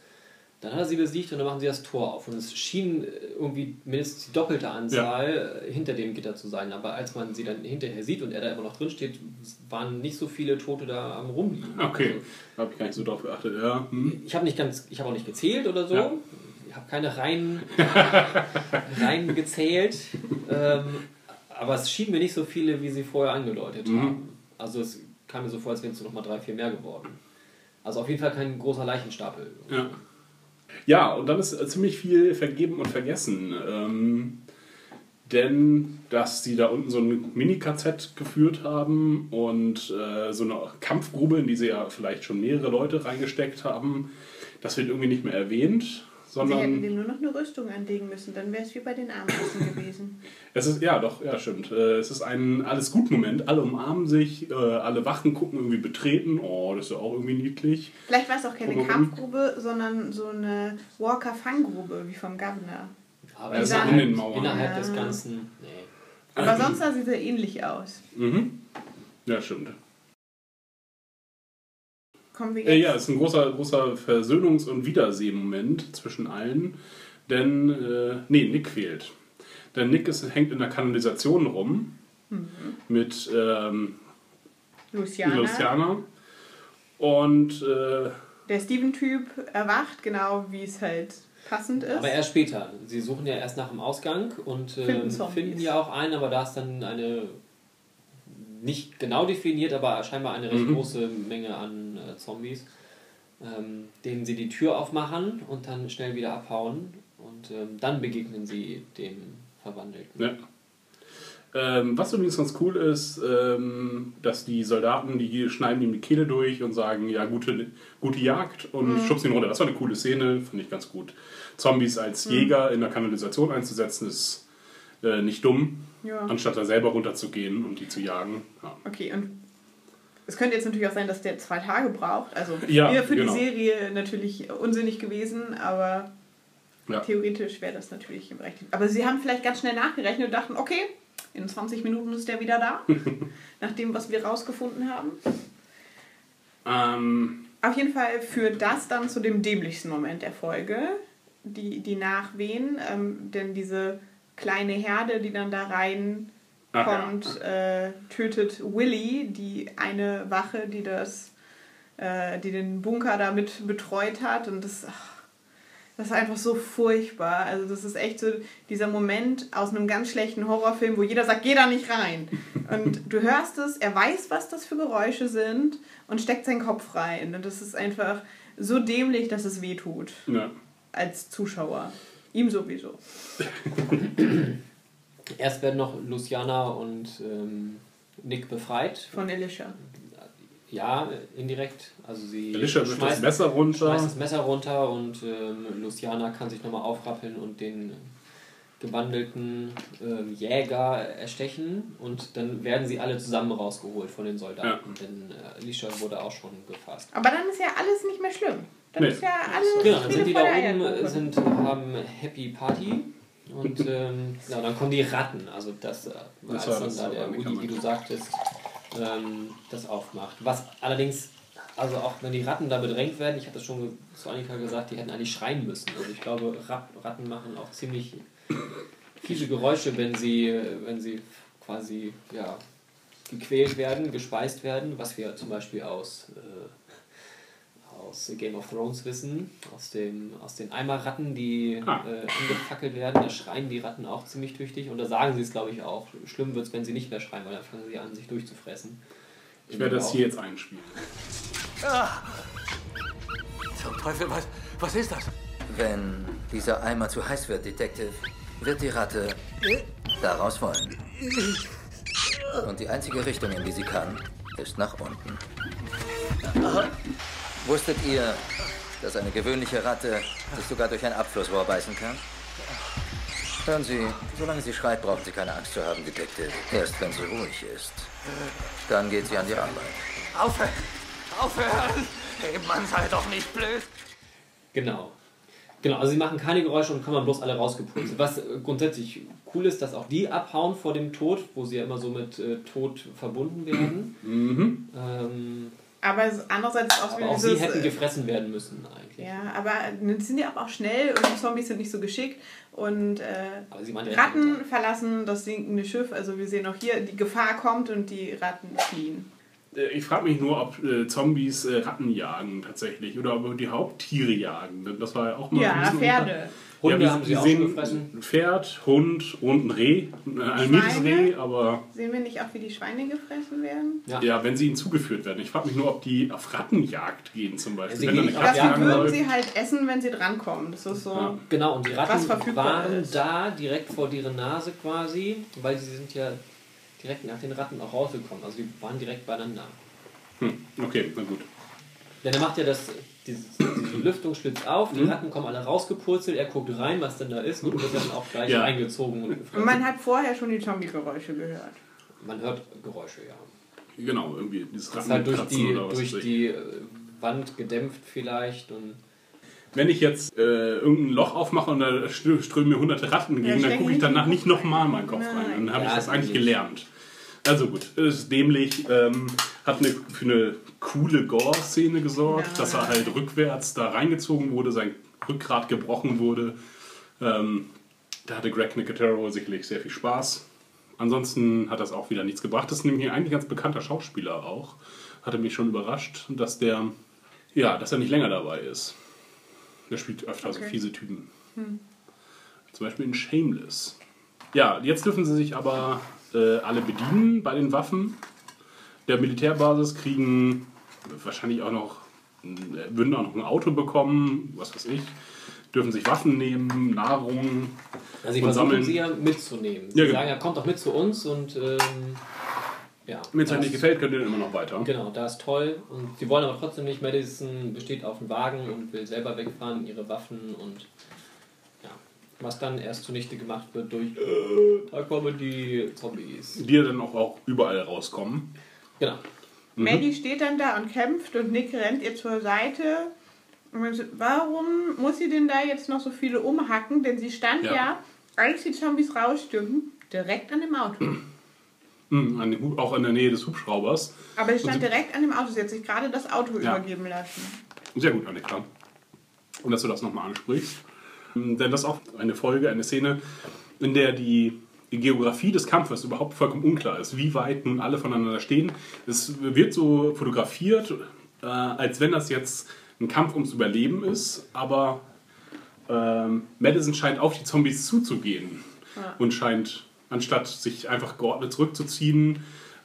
Dann hat er sie besiegt und dann machen sie das Tor auf. Und es schien äh, irgendwie mindestens die doppelte Anzahl äh, hinter dem Gitter zu sein. Aber als man sie dann hinterher sieht und er da immer noch drin steht, waren nicht so viele Tote da am Rumliegen. okay, Also, da habe ich gar nicht so drauf geachtet. Ja, hm. ich habe nicht ganz, ich habe auch nicht gezählt oder so. Ja. ich habe keine Reihen, <laughs> Reihen gezählt, ähm, aber es schienen mir nicht so viele, wie sie vorher angedeutet haben. Also es kam mir so vor, als wären es noch mal drei, vier mehr geworden. Also auf jeden Fall kein großer Leichenstapel. Ja. Ja, und dann ist äh, ziemlich viel vergeben und vergessen. Ähm, denn dass sie da unten so ein Mini-KZ geführt haben und äh, so eine Kampfgrube, in die sie ja vielleicht schon mehrere Leute reingesteckt haben, das wird irgendwie nicht mehr erwähnt, Sie hätten sondern dem nur noch eine Rüstung anlegen müssen, dann wäre es wie bei den Ameisen gewesen. <clears throat> es ist, ja doch, ja stimmt, äh, es ist ein Alles-Gut-Moment, alle umarmen sich, äh, alle Wachen gucken irgendwie betreten, oh, das ist ja auch irgendwie niedlich. Vielleicht war es auch keine Warum? Kampfgrube, sondern so eine Walker-Fanggrube, wie vom Governor. Aber Ja, ist in den Mauern. innerhalb des Ganzen. Nee. Aber sonst sah sie sehr ähnlich aus. Mhm. Ja, stimmt. Kommen wir Äh, jetzt. ja, es ist ein großer, großer Versöhnungs- und Wiedersehmoment zwischen allen. Denn, äh, nee, Nick fehlt. Denn Nick ist, hängt in der Kanalisation rum mit ähm, Luciana. Luciana. Und äh, Der Steven-Typ erwacht, genau wie es halt passend ist. Aber erst später. Sie suchen ja erst nach dem Ausgang und ähm, Finden Zombies. finden ja auch einen, aber da ist dann eine nicht genau definiert, aber scheinbar eine recht Mhm. große Menge an äh, Zombies, ähm, denen sie die Tür aufmachen und dann schnell wieder abhauen und ähm, dann begegnen sie dem Verwandelten. ja. Ähm, was übrigens ganz cool ist, ähm, dass die Soldaten, die schneiden ihm die Kehle durch und sagen, ja, gute, gute Jagd und schubsen ihn runter. Das war eine coole Szene, finde ich ganz gut. Zombies als Jäger in der Kanalisation einzusetzen, ist äh, nicht dumm, Ja. anstatt da selber runterzugehen und die zu jagen. Ja. Okay, und es könnte jetzt natürlich auch sein, dass der zwei Tage braucht. Also Ja, wäre für genau. die Serie natürlich unsinnig gewesen, aber Ja. theoretisch wäre das natürlich im Recht. Aber sie haben vielleicht ganz schnell nachgerechnet und dachten, okay, in 20 Minuten ist der wieder da. <laughs> nach dem, was wir rausgefunden haben. Ähm, Auf jeden Fall führt das dann zu dem dämlichsten Moment der Folge, die, die Nachwehen, ähm, denn diese kleine Herde, die dann da rein Ach ja. kommt, äh, tötet Willy, die eine Wache, die das, äh, die den Bunker damit betreut hat und das, ach, das ist einfach so furchtbar. Also das ist echt so dieser Moment aus einem ganz schlechten Horrorfilm, wo jeder sagt, geh da nicht rein. Und du hörst es, er weiß, was das für Geräusche sind und steckt seinen Kopf rein. Und das ist einfach so dämlich, dass es weh tut ja. als Zuschauer. Ihm sowieso. <laughs> Erst werden noch Luciana und ähm, Nick befreit. Von Elisha. Ja, indirekt. Also sie Alicia wirft das schmeißt, Messer runter. schmeißt das Messer runter und ähm, Luciana kann sich nochmal aufrappeln und den gewandelten ähm, Jäger erstechen und dann werden sie alle zusammen rausgeholt von den Soldaten, denn äh, Alicia wurde auch schon gefasst. Aber dann ist ja alles nicht mehr schlimm. Dann Nee. ist ja alles Genau, dann sind die da oben, sind, haben Happy Party und ähm, ja, dann kommen die Ratten, also das, äh, Das als dann das da der Uli, wie du sagtest, ähm, das aufmacht. Was allerdings, also auch wenn die Ratten da bedrängt werden, ich hatte schon zu Annika gesagt, die hätten eigentlich schreien müssen. Also ich glaube, Rat, Ratten machen auch ziemlich fiese Geräusche, wenn sie, wenn sie quasi ja, gequält werden, gespeist werden, was wir zum Beispiel aus, äh, aus Game of Thrones wissen, aus, dem, aus den Eimerratten, die Ah. äh, angefackelt werden. Da schreien die Ratten auch ziemlich tüchtig und da sagen sie es, glaube ich, auch. Schlimm wird es, wenn sie nicht mehr schreien, weil dann fangen sie an, sich durchzufressen. Ich werde das hier jetzt einspielen. Zum Teufel, was, was ist das? Wenn dieser Eimer zu heiß wird, Detective, wird die Ratte daraus wollen. Und die einzige Richtung, in die sie kann, ist nach unten. Wusstet ihr, dass eine gewöhnliche Ratte sich sogar durch ein Abflussrohr beißen kann? Hören Sie, solange sie schreit, brauchen Sie keine Angst zu haben, Detective. Erst wenn sie ruhig ist. Dann geht sie an die Arbeit. Aufhören! Aufhören! Hey, Mann, sei doch nicht blöd! Genau. Genau, also sie machen keine Geräusche und kommen bloß alle rausgepult. Was äh, grundsätzlich cool ist, dass auch die abhauen vor dem Tod, wo sie ja immer so mit äh, Tod verbunden werden. Ähm, Aber es- andererseits ist auch aber wieder auch sie dieses, hätten äh, gefressen werden müssen eigentlich. Ja, aber die sind ja auch schnell und die Zombies sind nicht so geschickt. Und äh, Aber sie Ratten verlassen das sinkende Schiff. Also wir sehen auch hier, die Gefahr kommt und die Ratten fliehen. Äh, Ich frage mich nur, ob äh, Zombies äh, Ratten jagen tatsächlich oder ob die Haupttiere jagen. Denn Das war ja auch mal ein Ja, Pferde. Hunde ja, wir, haben sie sehen ein Pferd, Hund und ein Reh. Ein Schweine? Reh, aber Sehen wir nicht auch, wie die Schweine gefressen werden? Ja. ja, wenn sie ihnen zugeführt werden. Ich frage mich nur, ob die auf Rattenjagd gehen zum Beispiel. Sie eine auf Das würden sie halt essen, wenn sie drankommen. Das ist so. Ja. Genau, und die Ratten waren ist. da direkt vor deren Nase quasi, weil sie sind ja direkt nach den Ratten auch rausgekommen. Also die waren direkt beieinander. Hm, okay, na gut. Denn er macht ja das, dieses, diesen Lüftungsschlitz auf, Mhm. die Ratten kommen alle rausgepurzelt, er guckt rein, was denn da ist und wird dann auch gleich Ja. eingezogen und gefressen. man hat vorher schon die Zombie-Geräusche gehört. Man hört Geräusche, ja. Genau, irgendwie dieses Das ist halt durch Rattenkratzen die, oder was durch weiß ich. die äh, Wand gedämpft vielleicht und Wenn ich jetzt äh, irgendein Loch aufmache und da strömen mir hunderte Ratten Ja, entgegen, dann stecken gucke ich danach nicht nochmal in meinen Kopf Nein. rein. Dann habe Ja, ich das das eigentlich nicht. gelernt. Also gut, es ist dämlich, ähm, hat eine, für eine coole Gore-Szene gesorgt, Ja. dass er halt rückwärts da reingezogen wurde, sein Rückgrat gebrochen wurde. Ähm, da hatte Greg Nicotero sicherlich sehr viel Spaß. Ansonsten hat das auch wieder nichts gebracht. Das ist nämlich eigentlich ein ganz bekannter Schauspieler auch. Hatte mich schon überrascht, dass der, ja, dass er nicht länger dabei ist. Der spielt öfter so Okay. fiese Typen. Zum Beispiel in Shameless. Ja, jetzt dürfen sie sich aber äh, alle bedienen bei den Waffen der Militärbasis, kriegen wahrscheinlich auch noch, äh, würden auch noch ein Auto bekommen, was weiß ich, dürfen sich Waffen nehmen, Nahrung. also sie Und versuchen sammeln- sie ja mitzunehmen. Sie Ja, genau. sagen, ja, kommt doch mit zu uns und ähm, ja. Wenn es halt das- nicht gefällt, könnt ihr immer noch weiter. Genau, da ist toll. Und sie wollen aber trotzdem nicht. Madison besteht auf dem Wagen und will selber wegfahren, ihre Waffen und ja. Was dann erst zunichte gemacht wird durch, äh, da kommen die Zombies. Die dann auch, auch überall rauskommen. Genau. Mhm. Maddie steht dann da und kämpft und Nick rennt ihr zur Seite. Und man so, Warum muss sie denn da jetzt noch so viele umhacken? Denn sie stand Ja. ja, als die Zombies rausstürmten, direkt an dem Auto. Hm, an Hub- auch in der Nähe des Hubschraubers. Aber sie stand sie- direkt an dem Auto. Sie hat sich gerade das Auto Ja. übergeben lassen. Sehr gut, Annika. Und dass du das nochmal ansprichst. Denn das ist auch eine Folge, eine Szene, in der die Geografie des Kampfes überhaupt vollkommen unklar ist, wie weit nun alle voneinander stehen. Es wird so fotografiert, äh, als wenn das jetzt ein Kampf ums Überleben ist, aber ähm, Madison scheint auf die Zombies zuzugehen und scheint, anstatt sich einfach geordnet zurückzuziehen,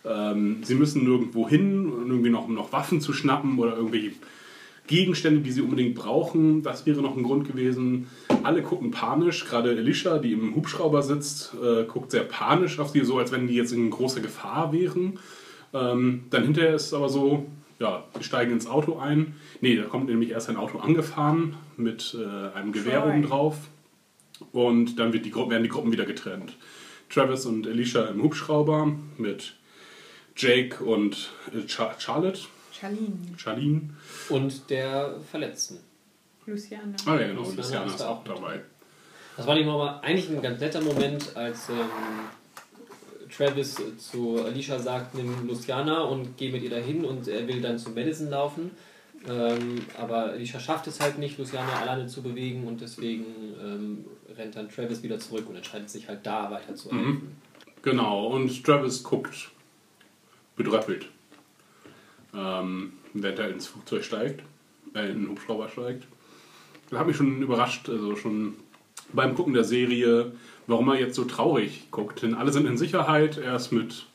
ähm, sie müssen nirgendwo hin, irgendwie noch, um noch Waffen zu schnappen oder irgendwelche Gegenstände, die sie unbedingt brauchen. Das wäre noch ein Grund gewesen. Alle gucken panisch, gerade Alicia, die im Hubschrauber sitzt, äh, guckt sehr panisch auf sie, so als wenn die jetzt in großer Gefahr wären. Ähm, dann hinterher ist es aber so, ja, wir steigen ins Auto ein. Nee, da kommt nämlich erst ein Auto angefahren mit äh, einem Gewehr oben drauf. Und dann wird die Gru werden die Gruppen wieder getrennt. Travis und Alicia im Hubschrauber mit Jake und äh, Char Charlotte, Charlene, Charlene. Und der Verletzten. Luciana. Ah ja, genau, Luciana Luciana ist auch dabei. Das war nicht mal eigentlich ein ganz netter Moment, als ähm, Travis zu Alicia sagt, nimm Luciana und geh mit ihr dahin und er will dann zu Madison laufen. Ähm, aber Alicia schafft es halt nicht, Luciana alleine zu bewegen und deswegen ähm, rennt dann Travis wieder zurück und entscheidet sich halt da weiter zu helfen. Genau, und Travis guckt bedröppelt, ähm, während er ins Flugzeug steigt, äh, in den Hubschrauber steigt. Das hat mich schon überrascht, also schon beim Gucken der Serie, warum er jetzt so traurig guckt. Denn alle sind in Sicherheit, er ist mit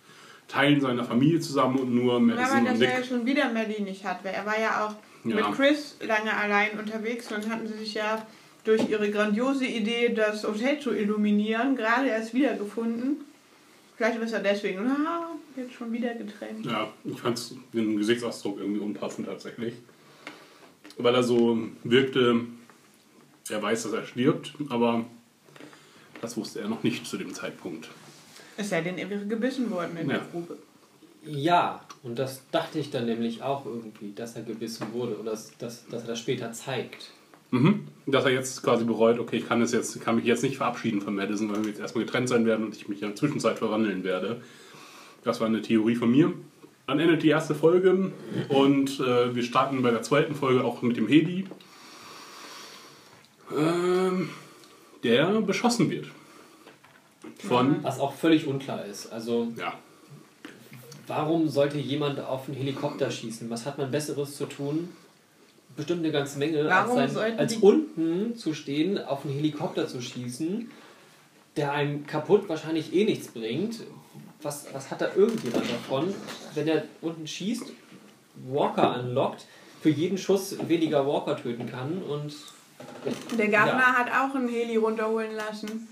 Teilen seiner Familie zusammen und nur Madison und dass er ja Nick. schon wieder Maddie nicht hat, weil er war ja auch Ja. mit Chris lange allein unterwegs und hatten sie sich ja durch ihre grandiose Idee, das Hotel zu illuminieren, gerade erst wiedergefunden. Vielleicht ist er deswegen, ah, jetzt schon wieder getrennt. Ja, ich fand den Gesichtsausdruck irgendwie unpassend tatsächlich. Weil er so wirkte, er weiß, dass er stirbt, aber das wusste er noch nicht zu dem Zeitpunkt. Es sei denn, er wäre gebissen worden in Ja. der Grube. Ja, und das dachte ich dann nämlich auch irgendwie, dass er gebissen wurde oder dass, dass, dass er das später zeigt. Mhm. Dass er jetzt quasi bereut, okay, ich kann, es jetzt, kann mich jetzt nicht verabschieden von Madison, weil wir jetzt erstmal getrennt sein werden und ich mich in der Zwischenzeit verwandeln werde. Das war eine Theorie von mir. Dann endet die erste Folge und äh, wir starten bei der zweiten Folge auch mit dem Hedi, ähm, der beschossen wird. Von, Was auch völlig unklar ist. Also, ja, warum sollte jemand auf einen Helikopter schießen? Was hat man Besseres zu tun? Bestimmt eine ganze Menge, Warum als, sollten als unten zu stehen, auf einen Helikopter zu schießen, der einem kaputt wahrscheinlich eh nichts bringt. Was, was hat da irgendjemand davon, wenn er unten schießt, Walker anlockt, für jeden Schuss weniger Walker töten kann und Der Gardner Ja. hat auch einen Heli runterholen lassen.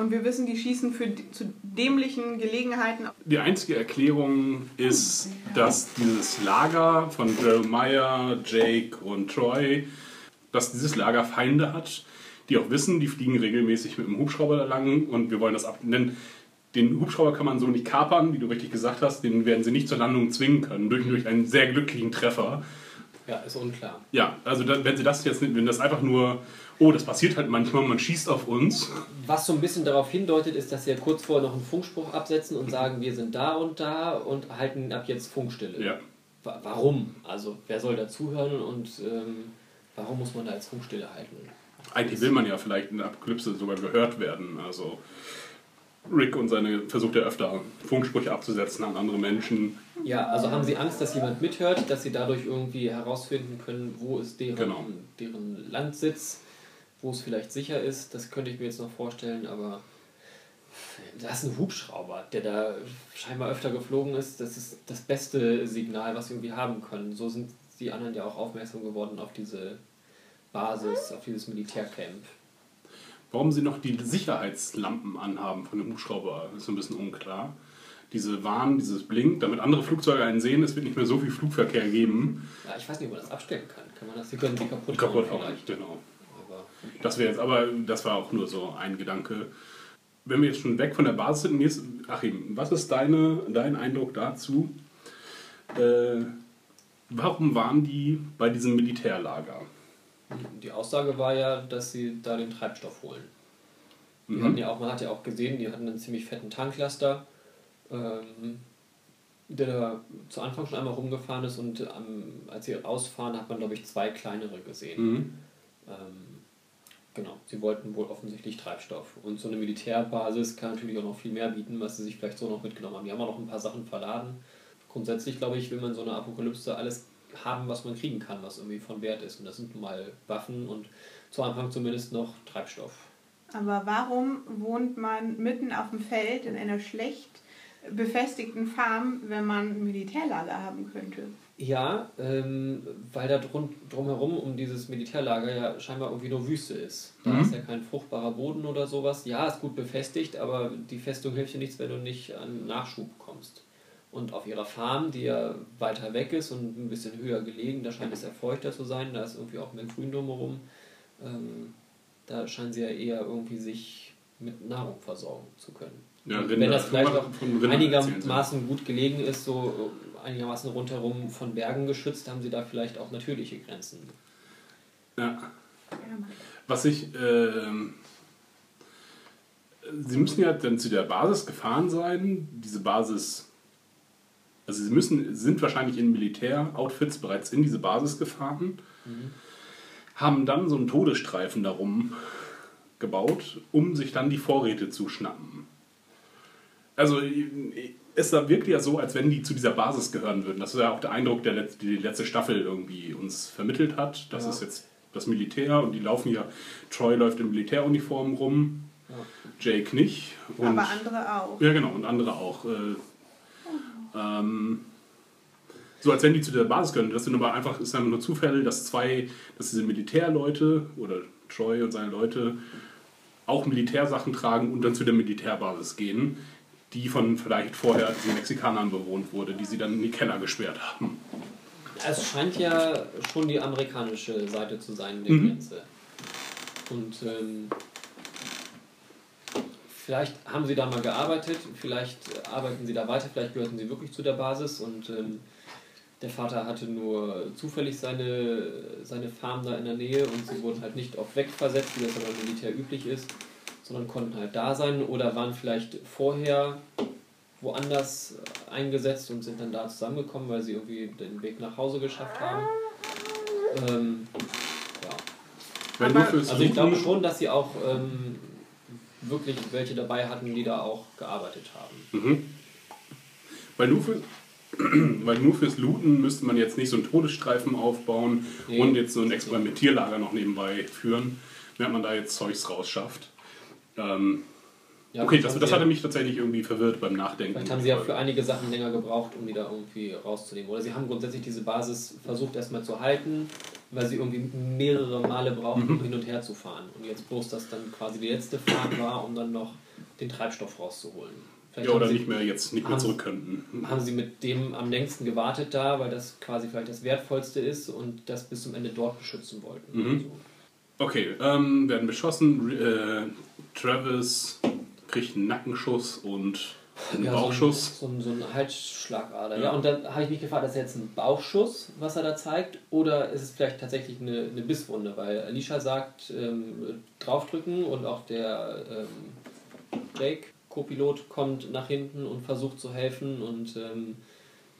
Und wir wissen, die schießen für, zu dämlichen Gelegenheiten. Die einzige Erklärung ist, dass dieses Lager von Jeremiah, Jake und Troy, dass dieses Lager Feinde hat, die auch wissen, die fliegen regelmäßig mit dem Hubschrauber da lang und wir wollen das ab. Denn den Hubschrauber kann man so nicht kapern, wie du richtig gesagt hast, den werden sie nicht zur Landung zwingen können, durch, durch einen sehr glücklichen Treffer. ja, ist unklar. Ja, also wenn sie das jetzt nicht, wenn das einfach nur, oh, das passiert halt manchmal, man schießt auf uns. Was so ein bisschen darauf hindeutet, ist, dass sie ja kurz vorher noch einen Funkspruch absetzen und sagen, wir sind da und da und halten ab jetzt Funkstille. Ja. Wa- Warum? Also wer soll da zuhören und ähm, warum muss man da jetzt Funkstille halten? Eigentlich will man ja vielleicht in der Apokalypse sogar gehört werden. Also Rick und seine versucht ja öfter Funksprüche abzusetzen an andere Menschen. Ja, also haben sie Angst, dass jemand mithört, dass sie dadurch irgendwie herausfinden können, wo ist deren, Genau. deren Landsitz, wo es vielleicht sicher ist. Das könnte ich mir jetzt noch vorstellen, aber da ist ein Hubschrauber, der da scheinbar öfter geflogen ist. Das ist das beste Signal, was wir irgendwie haben können. So sind die anderen ja auch aufmerksam geworden auf diese Basis, auf dieses Militärcamp. Warum sie noch die Sicherheitslampen anhaben von dem Hubschrauber, ist so ein bisschen unklar. Diese Warn, dieses Blink, damit andere Flugzeuge einen sehen, es wird nicht mehr so viel Flugverkehr geben. Ja, ich weiß nicht, ob man das abstellen kann. Kann man das? Sie können die kaputt Kaputt machen auch vielleicht. nicht, genau. Das wäre jetzt, aber das war auch nur so ein Gedanke. Wenn wir jetzt schon weg von der Basis sind, Achim, was ist deine, dein Eindruck dazu? Äh, warum waren die bei diesem Militärlager? Die Aussage war ja, dass sie da den Treibstoff holen. Die Mhm. hatten ja auch, man hat ja auch gesehen, die hatten einen ziemlich fetten Tanklaster, ähm, der da zu Anfang schon einmal rumgefahren ist und ähm, als sie rausfahren, hat man glaube ich zwei kleinere gesehen. Mhm. Ähm, genau, sie wollten wohl offensichtlich Treibstoff. Und so eine Militärbasis kann natürlich auch noch viel mehr bieten, was sie sich vielleicht so noch mitgenommen haben. Die haben auch noch ein paar Sachen verladen. Grundsätzlich glaube ich, will man so eine Apokalypse alles haben, was man kriegen kann, was irgendwie von Wert ist. Und das sind mal Waffen und zu Anfang zumindest noch Treibstoff. Aber warum wohnt man mitten auf dem Feld in einer schlecht befestigten Farm, wenn man ein Militärlager haben könnte? Ja, ähm, weil da drum, drumherum um dieses Militärlager ja scheinbar irgendwie nur Wüste ist. Da Mhm. ist ja kein fruchtbarer Boden oder sowas. Ja, ist gut befestigt, aber die Festung hilft dir nichts, wenn du nicht an Nachschub kommst. Und auf ihrer Farm, die ja weiter weg ist und ein bisschen höher gelegen, da scheint es ja feuchter zu sein, da ist irgendwie auch mehr Grün drumherum. Ähm, da scheinen sie ja eher irgendwie sich mit Nahrung versorgen zu können. Ja, Rinder. wenn das vielleicht auch einigermaßen gut gelegen ist, so einigermaßen rundherum von Bergen geschützt, haben sie da vielleicht auch natürliche Grenzen. Ja. Was ich. ähm, Sie müssen ja dann zu der Basis gefahren sein. Diese Basis. Also sie müssen, sind wahrscheinlich in Militäroutfits bereits in diese Basis gefahren, haben dann so einen Todesstreifen darum gebaut, um sich dann die Vorräte zu schnappen. Also es da wirkt ja so, als wenn die zu dieser Basis gehören würden. Das ist ja auch der Eindruck, der letz- die letzte Staffel irgendwie uns vermittelt hat. Das Ja. ist jetzt das Militär und die laufen ja. Troy läuft in Militäruniform rum, Jake nicht. Und, Aber andere auch. ja, genau, und andere auch. Äh, ähm, so als wenn die zu der Basis gehören. Das sind aber einfach, ist einfach nur Zufälle, dass zwei, dass diese Militärleute oder Troy und seine Leute auch Militärsachen tragen und dann zu der Militärbasis gehen, die von vielleicht vorher diesen Mexikanern bewohnt wurde, die sie dann in die Keller gesperrt haben. Es scheint ja schon die amerikanische Seite zu sein der Mhm. Grenze. Und ähm, vielleicht haben sie da mal gearbeitet, vielleicht arbeiten sie da weiter, vielleicht gehörten sie wirklich zu der Basis und ähm, der Vater hatte nur zufällig seine, seine Farm da in der Nähe und sie wurden halt nicht oft wegversetzt, wie das aber im Militär üblich ist, sondern konnten halt da sein oder waren vielleicht vorher woanders eingesetzt und sind dann da zusammengekommen, weil sie irgendwie den Weg nach Hause geschafft haben. Ähm, ja. Also ich glaube schon, dass sie auch ähm, wirklich welche dabei hatten, die da auch gearbeitet haben. Mhm. Weil nur für, <clears throat> Weil nur fürs Looten müsste man jetzt nicht so einen Todesstreifen aufbauen Nee. und jetzt so ein Experimentierlager noch nebenbei führen, während man da jetzt Zeugs rausschafft. Ähm, Ja, okay, das, das hatte mich tatsächlich irgendwie verwirrt beim Nachdenken. Vielleicht haben sie ja für einige Sachen länger gebraucht, um die da irgendwie rauszunehmen. Oder sie haben grundsätzlich diese Basis versucht erstmal zu halten, weil sie irgendwie mehrere Male brauchten, Mhm. um hin und her zu fahren. Und jetzt bloß, dass dann quasi die letzte Fahrt war, um dann noch den Treibstoff rauszuholen. Vielleicht ja, oder sie, nicht mehr jetzt nicht mehr haben- zurück könnten. Haben sie mit dem am längsten gewartet da, weil das quasi vielleicht das Wertvollste ist und das bis zum Ende dort beschützen wollten. Mhm. Also, Okay, ähm, werden beschossen. Äh, Travis kriegt einen Nackenschuss und einen Ja, Bauchschuss. So ein, so ein, so ein Halsschlagader. Ja. Ja. und dann habe ich mich gefragt, ist das jetzt ein Bauchschuss, was er da zeigt, oder ist es vielleicht tatsächlich eine, eine Bisswunde? Weil Alicia sagt, ähm, draufdrücken und auch der ähm, Jake, Co-Pilot, kommt nach hinten und versucht zu helfen und ähm,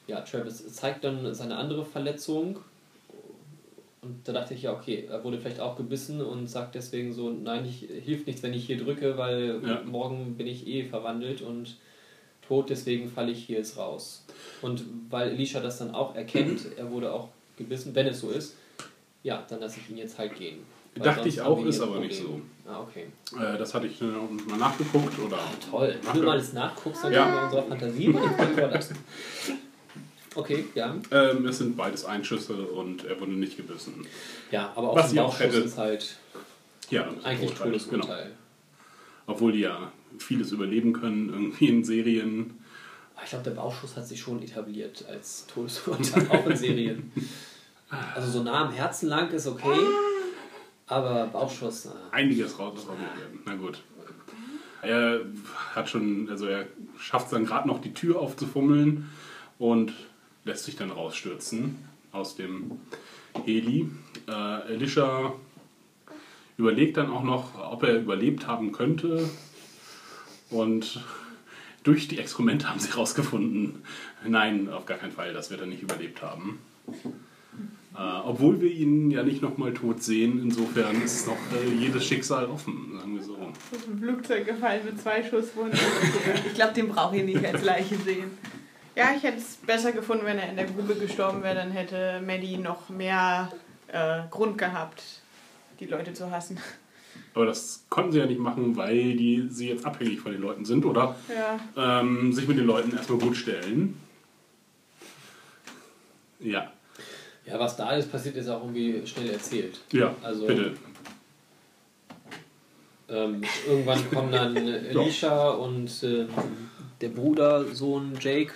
ja, Travis zeigt dann seine andere Verletzung. Und da dachte ich, ja, okay, er wurde vielleicht auch gebissen und sagt deswegen so, nein, ich, hilft nichts, wenn ich hier drücke, weil Ja. morgen bin ich eh verwandelt und tot, deswegen falle ich hier jetzt raus. Und weil Elisha das dann auch erkennt, er wurde auch gebissen, wenn es so ist, ja, dann lasse ich ihn jetzt halt gehen. Weil Dachte ich auch, ist aber nicht Problem. Ah, okay. Äh, das hatte ich äh, mal nachgeguckt. Oder Toll. Wenn du mal alles nachguckst, dann Ja. können wir unserer Fantasie mal. <laughs> Okay, ja. Ähm, es sind beides Einschüsse und er wurde nicht gebissen. Ja, aber auch Was ein auch Bauchschuss hätte. ist halt Ja, das eigentlich Todesfall, Todesurteil. Obwohl die ja vieles überleben können, irgendwie in Serien. Aber Ich glaube, der Bauchschuss hat sich schon etabliert als Todesurteil, auch in Serien. <laughs> Also so nah am Herzen lang ist okay, aber Bauchschuss, na, Einiges raus werden. Na gut. Er hat schon, also er schafft es dann gerade noch die Tür aufzufummeln und lässt sich dann rausstürzen aus dem Heli. Äh, Alicia überlegt dann auch noch, ob er überlebt haben könnte. Und durch die Exkremente haben sie herausgefunden, nein, auf gar keinen Fall, das wird er nicht überlebt haben. Äh, obwohl wir ihn ja nicht nochmal tot sehen, insofern ist noch äh, jedes Schicksal offen, sagen wir so. Ist ein Flugzeug gefallen mit zwei Schusswunden. Ich glaube, den brauche ich nicht als Leiche sehen. Ja, ich hätte es besser gefunden, wenn er in der Grube gestorben wäre. Dann hätte Maddie noch mehr äh, Grund gehabt, die Leute zu hassen. Aber das konnten sie ja nicht machen, weil die, sie jetzt abhängig von den Leuten sind oder Ja. ähm, sich mit den Leuten erstmal gut stellen. Ja, Ja, was da ist passiert, ist auch irgendwie schnell erzählt. ja, Also- bitte. Ähm, irgendwann kommen dann <laughs> Elisha und ähm, der Bruder, Sohn Jake,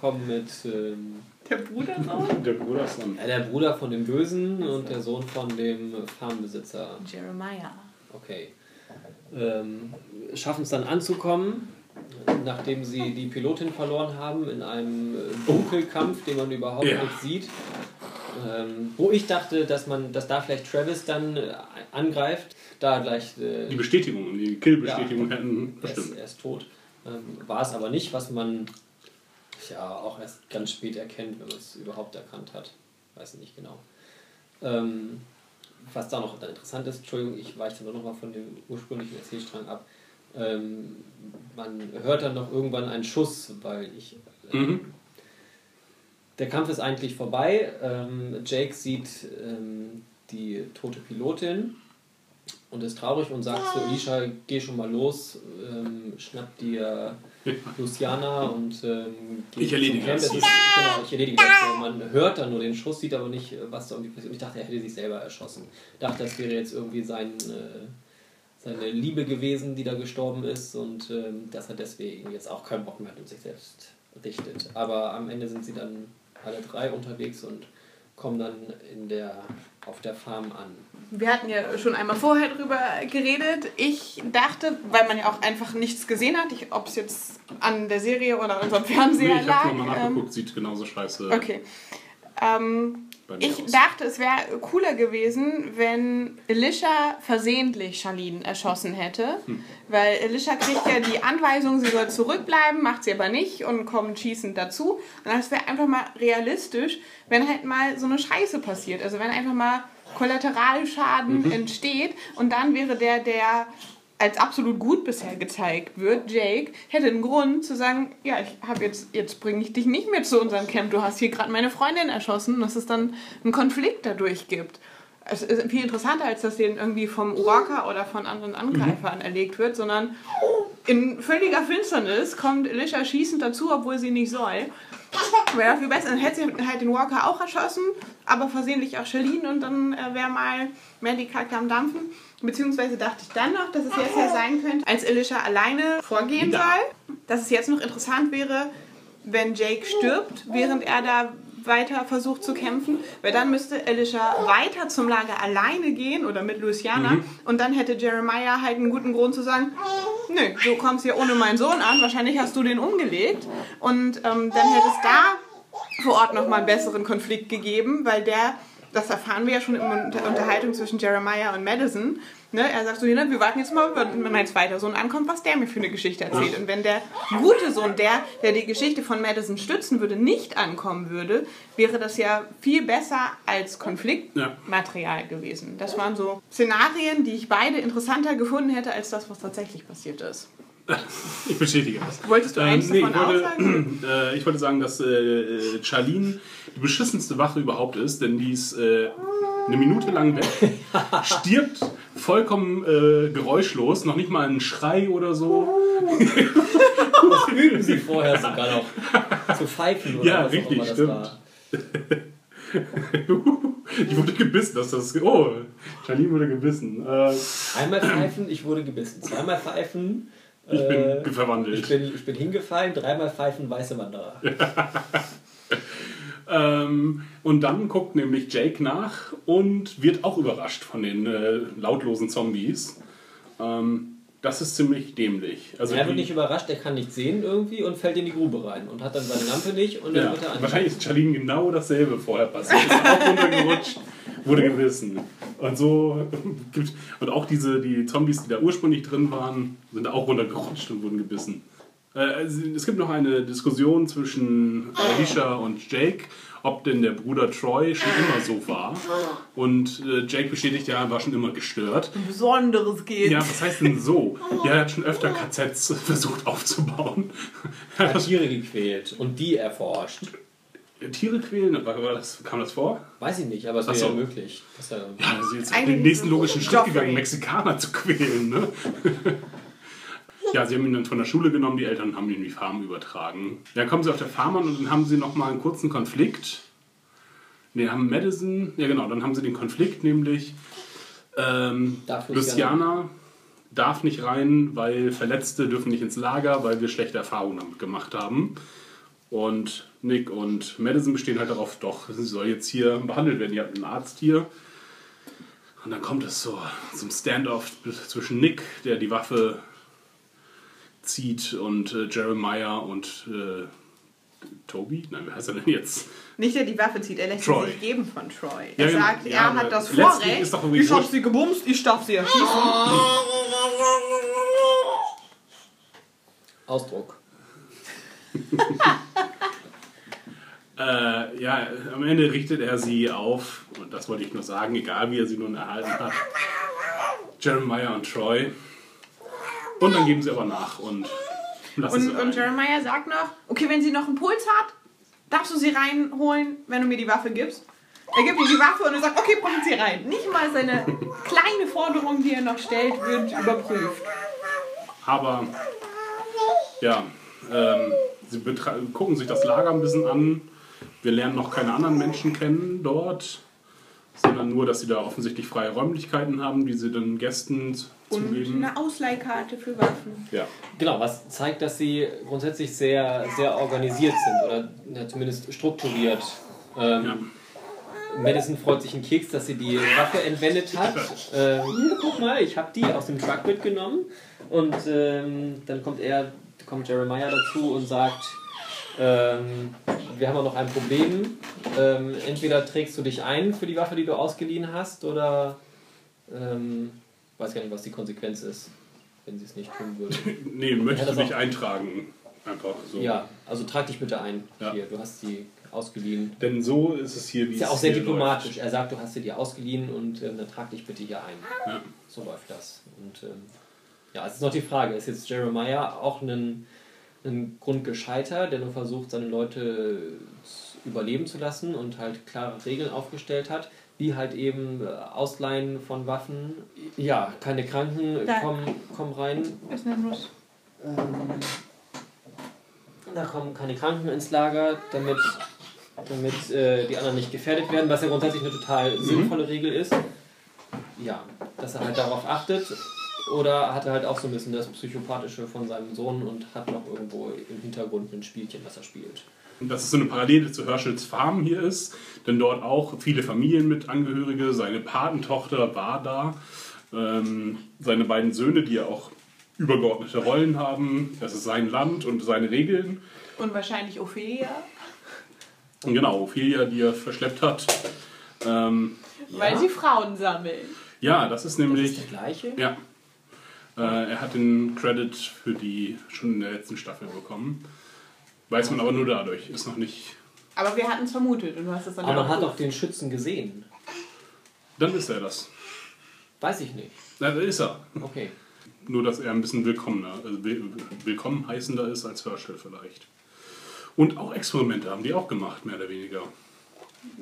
kommen mit ähm, Der Bruder noch? <laughs> Der Bruder ist dann. ja, der Bruder von dem Bösen und der Sohn von dem Farmbesitzer. Jeremiah. Okay. Ähm, Schaffen es dann anzukommen, nachdem sie die Pilotin verloren haben in einem äh, Dunkelkampf, den man überhaupt Ja. nicht sieht. Ähm, wo ich dachte, dass man, dass da vielleicht Travis dann äh, angreift, da gleich äh, Die Bestätigung, die Kill-Bestätigung Ja. hätten er, ist, bestimmt. er ist tot. Ähm, war es aber nicht, was man ja auch erst ganz spät erkennt, wenn man es überhaupt erkannt hat. Weiß ich nicht genau. Ähm, was da noch interessant ist, Entschuldigung, ich weiche nur noch mal von dem ursprünglichen Erzählstrang ab. Ähm, man hört dann noch irgendwann einen Schuss, weil ich. Äh, Mhm. Der Kampf ist eigentlich vorbei. Ähm, Jake sieht ähm, die tote Pilotin und ist traurig und sagt zu Alicia, geh schon mal los, ähm, schnapp dir Luciana und ähm, geh Ich erledige zum Camp. das. Ist, genau, ich erledige das. Man hört dann nur den Schuss, sieht aber nicht, was da irgendwie passiert. Und ich dachte, er hätte sich selber erschossen. Ich dachte, das wäre jetzt irgendwie sein, äh, seine Liebe gewesen, die da gestorben ist und ähm, dass er deswegen jetzt auch keinen Bock mehr hat und sich selbst richtet. Aber am Ende sind sie dann alle drei unterwegs und kommen dann in der, auf der Farm an. Wir hatten ja schon einmal vorher drüber geredet. Ich dachte, weil man ja auch einfach nichts gesehen hat, ich- ob es jetzt an der Serie oder an unserem Nee, Fernseher ich lag. habe nochmal ähm, nachgeguckt, sieht genauso scheiße okay. Ähm, bei mir ich aus. dachte, es wäre cooler gewesen, wenn Elisha versehentlich Charlene erschossen hätte. Hm. Weil Elisha kriegt ja die Anweisung, sie soll zurückbleiben, macht sie aber nicht und kommt schießend dazu. Und das wäre einfach mal realistisch, wenn halt mal so eine Scheiße passiert. Also wenn einfach mal Kollateralschaden Mhm. entsteht und dann wäre der, der als absolut gut bisher gezeigt wird, Jake, hätte einen Grund zu sagen, ja, ich habe jetzt, jetzt bringe ich dich nicht mehr zu unserem Camp, du hast hier gerade meine Freundin erschossen dass es dann einen Konflikt dadurch gibt. Es ist viel interessanter, als dass den irgendwie vom Walker oder von anderen Angreifern erlegt wird, sondern in völliger Finsternis kommt Alicia schießend dazu, obwohl sie nicht soll. Wäre viel besser. Dann hätte sie halt den Walker auch erschossen, aber versehentlich auch Charlene und dann äh, wäre mal die Kacke am Dampfen. Beziehungsweise dachte ich dann noch, dass es jetzt ja sein könnte, als Alicia alleine vorgehen soll, dass es jetzt noch interessant wäre, wenn Jake stirbt, während er da weiter versucht zu kämpfen, weil dann müsste Alicia weiter zum Lager alleine gehen oder mit Luciana und dann hätte Jeremiah halt einen guten Grund zu sagen, nö, du kommst hier ohne meinen Sohn an, wahrscheinlich hast du den umgelegt. Und ähm, dann hätte es da vor Ort nochmal einen besseren Konflikt gegeben, weil der, das erfahren wir ja schon in der Unterhaltung zwischen Jeremiah und Madison, ne, er sagt so, ne, wir warten jetzt mal, wenn mein zweiter Sohn ankommt, was der mir für eine Geschichte erzählt. Und wenn der gute Sohn, der, der die Geschichte von Madison stützen würde, nicht ankommen würde, wäre das ja viel besser als Konfliktmaterial gewesen. Das waren so Szenarien, die ich beide interessanter gefunden hätte, als das, was tatsächlich passiert ist. <laughs> Ich bestätige das. Wolltest du eins nee, davon ich, wollte, <clears throat> äh, ich wollte sagen, dass äh, Charlene die beschissenste Waffe überhaupt ist, denn die ist äh, eine Minute lang weg, <laughs> stirbt vollkommen äh, geräuschlos, noch nicht mal ein Schrei oder so. Das üben sie vorher sogar noch zu pfeifen oder Ja, was richtig, auch immer das stimmt. <laughs> ich wurde gebissen, dass das. Oh, Charlene wurde gebissen. Äh, Einmal pfeifen, ich wurde gebissen. Zweimal pfeifen, ich bin äh, verwandelt. ich bin, ich bin hingefallen. Dreimal pfeifen, weiße Wanderer. <laughs> Ähm, und dann guckt nämlich Jake nach und wird auch überrascht von den äh, lautlosen Zombies. Ähm, das ist ziemlich dämlich. Also er wird nicht überrascht, er kann nicht sehen irgendwie und fällt in die Grube rein und hat dann seine Lampe nicht und dann ja, wird er an. wahrscheinlich ist Charlene genau dasselbe vorher passiert. Ist auch runtergerutscht, wurde gebissen. Und so <laughs> und auch diese die Zombies, die da ursprünglich drin waren, sind auch runtergerutscht und wurden gebissen. Äh, es gibt noch eine Diskussion zwischen Alicia und Jake, ob denn der Bruder Troy schon immer so war. Und äh, Jake bestätigt, ja, er war schon immer gestört. Besonderes geht. Ja, was heißt denn so? Ja, er hat schon öfter KZs versucht aufzubauen. Er hat Tiere gequält und die erforscht. Tiere quälen, war, war das, kam das vor? Weiß ich nicht, aber es wäre so. ja möglich. Dass er Ja, also jetzt den nächsten logischen Schritt Joffrey. gegangen, Mexikaner zu quälen, ne? Ja, sie haben ihn dann von der Schule genommen, die Eltern haben ihn die Farm übertragen. Dann kommen sie auf der Farm an und dann haben sie nochmal einen kurzen Konflikt. Ne, haben Madison, ja genau, dann haben sie den Konflikt, nämlich ähm, Darf Luciana- Luciana darf nicht rein, weil Verletzte dürfen nicht ins Lager, weil wir schlechte Erfahrungen damit gemacht haben. Und Nick und Madison bestehen halt darauf, doch, sie soll jetzt hier behandelt werden. Ihr habt einen Arzt hier. Und dann kommt es so zum Standoff zwischen Nick, der die Waffe zieht, und äh, Jeremiah und äh, Toby? Nein, wer heißt er denn jetzt? Nicht, der die Waffe zieht, er lässt Troy. sie sich geben von Troy. Ja, Er genau. sagt, Ja, er hat das Vorrecht. ist doch ich hab sie gebumst, ich darf sie erschießen. <laughs> Ausdruck. <laughs> Äh, ja, am Ende richtet er sie auf, und das wollte ich nur sagen, egal wie er sie nun erhalten hat, Jeremiah und Troy. Und dann geben sie aber nach und lassen sie Und, und rein. Jeremiah sagt noch, okay, wenn sie noch einen Puls hat, darfst du sie reinholen, wenn du mir die Waffe gibst. Er gibt ihr die Waffe und er sagt, okay, bring sie rein. Nicht mal seine kleine Forderung, die er noch stellt, wird überprüft. Aber ja, ähm, sie gucken sich das Lager ein bisschen an. Wir lernen noch keine anderen Menschen kennen dort, sondern nur, dass sie da offensichtlich freie Räumlichkeiten haben, die sie den Gästen Und zugeben. eine Ausleihkarte für Waffen. Ja. Genau, was zeigt, dass sie grundsätzlich sehr, sehr organisiert sind oder ja, zumindest strukturiert. Ähm, Ja. Madison freut sich einen Keks, dass sie die Waffe entwendet hat. Ähm, hier, guck mal, ich habe die aus dem Truck mitgenommen. Und ähm, dann kommt er, kommt Jeremiah dazu und sagt, ähm, wir haben auch noch ein Problem. Ähm, entweder trägst du dich ein für die Waffe, die du ausgeliehen hast, oder ähm, weiß gar nicht, was die Konsequenz ist, wenn sie es nicht tun würde. <laughs> Nee, möchtest Ja, du dich eintragen? Einfach so. Ja, also trag dich bitte ein. Ja. Hier, du hast die ausgeliehen. Denn so ist es hier, wie Ist ja es auch sehr diplomatisch. Er sagt, du hast sie dir ausgeliehen und ähm, dann trag dich bitte hier ein. Ja. So läuft das. Und ähm, Ja, es ist noch die Frage, ist jetzt Jeremiah auch ein, ein Grundgescheiter, der nur versucht, seine Leute überleben zu lassen und halt klare Regeln aufgestellt hat, wie halt eben äh, Ausleihen von Waffen. Ja, keine Kranken Da- kommen, kommen rein. Ist eine Nuss. Da kommen keine Kranken ins Lager, damit, damit äh, die anderen nicht gefährdet werden, was ja grundsätzlich eine total sinnvolle Regel ist. Ja, dass er halt darauf achtet. Oder hat er halt auch so ein bisschen das Psychopathische von seinem Sohn und hat noch irgendwo im Hintergrund ein Spielchen, was er spielt. Dass es so eine Parallele zu Herschels Farm hier ist, denn dort auch viele Familien mit Angehörige, seine Patentochter war da, ähm, seine beiden Söhne, die ja auch übergeordnete Rollen haben, das ist sein Land und seine Regeln. Und wahrscheinlich Ophelia, genau, Ophelia, die er verschleppt hat. Ähm, weil sie Frauen sammeln. ja, das ist Das nämlich. ist der gleiche? Ja. Äh, er hat den Credit für die schon in der letzten Staffel bekommen. Weiß man aber nur dadurch. Ist noch nicht. Aber wir hatten es vermutet und du hast es dann Aber man hat doch den Schützen gesehen. Dann ist er das. Weiß ich nicht. Na, da ist er. Okay. Nur, dass er ein bisschen willkommener, also will, willkommen heißender ist als Herschel vielleicht. Und auch Experimente haben die auch gemacht, mehr oder weniger.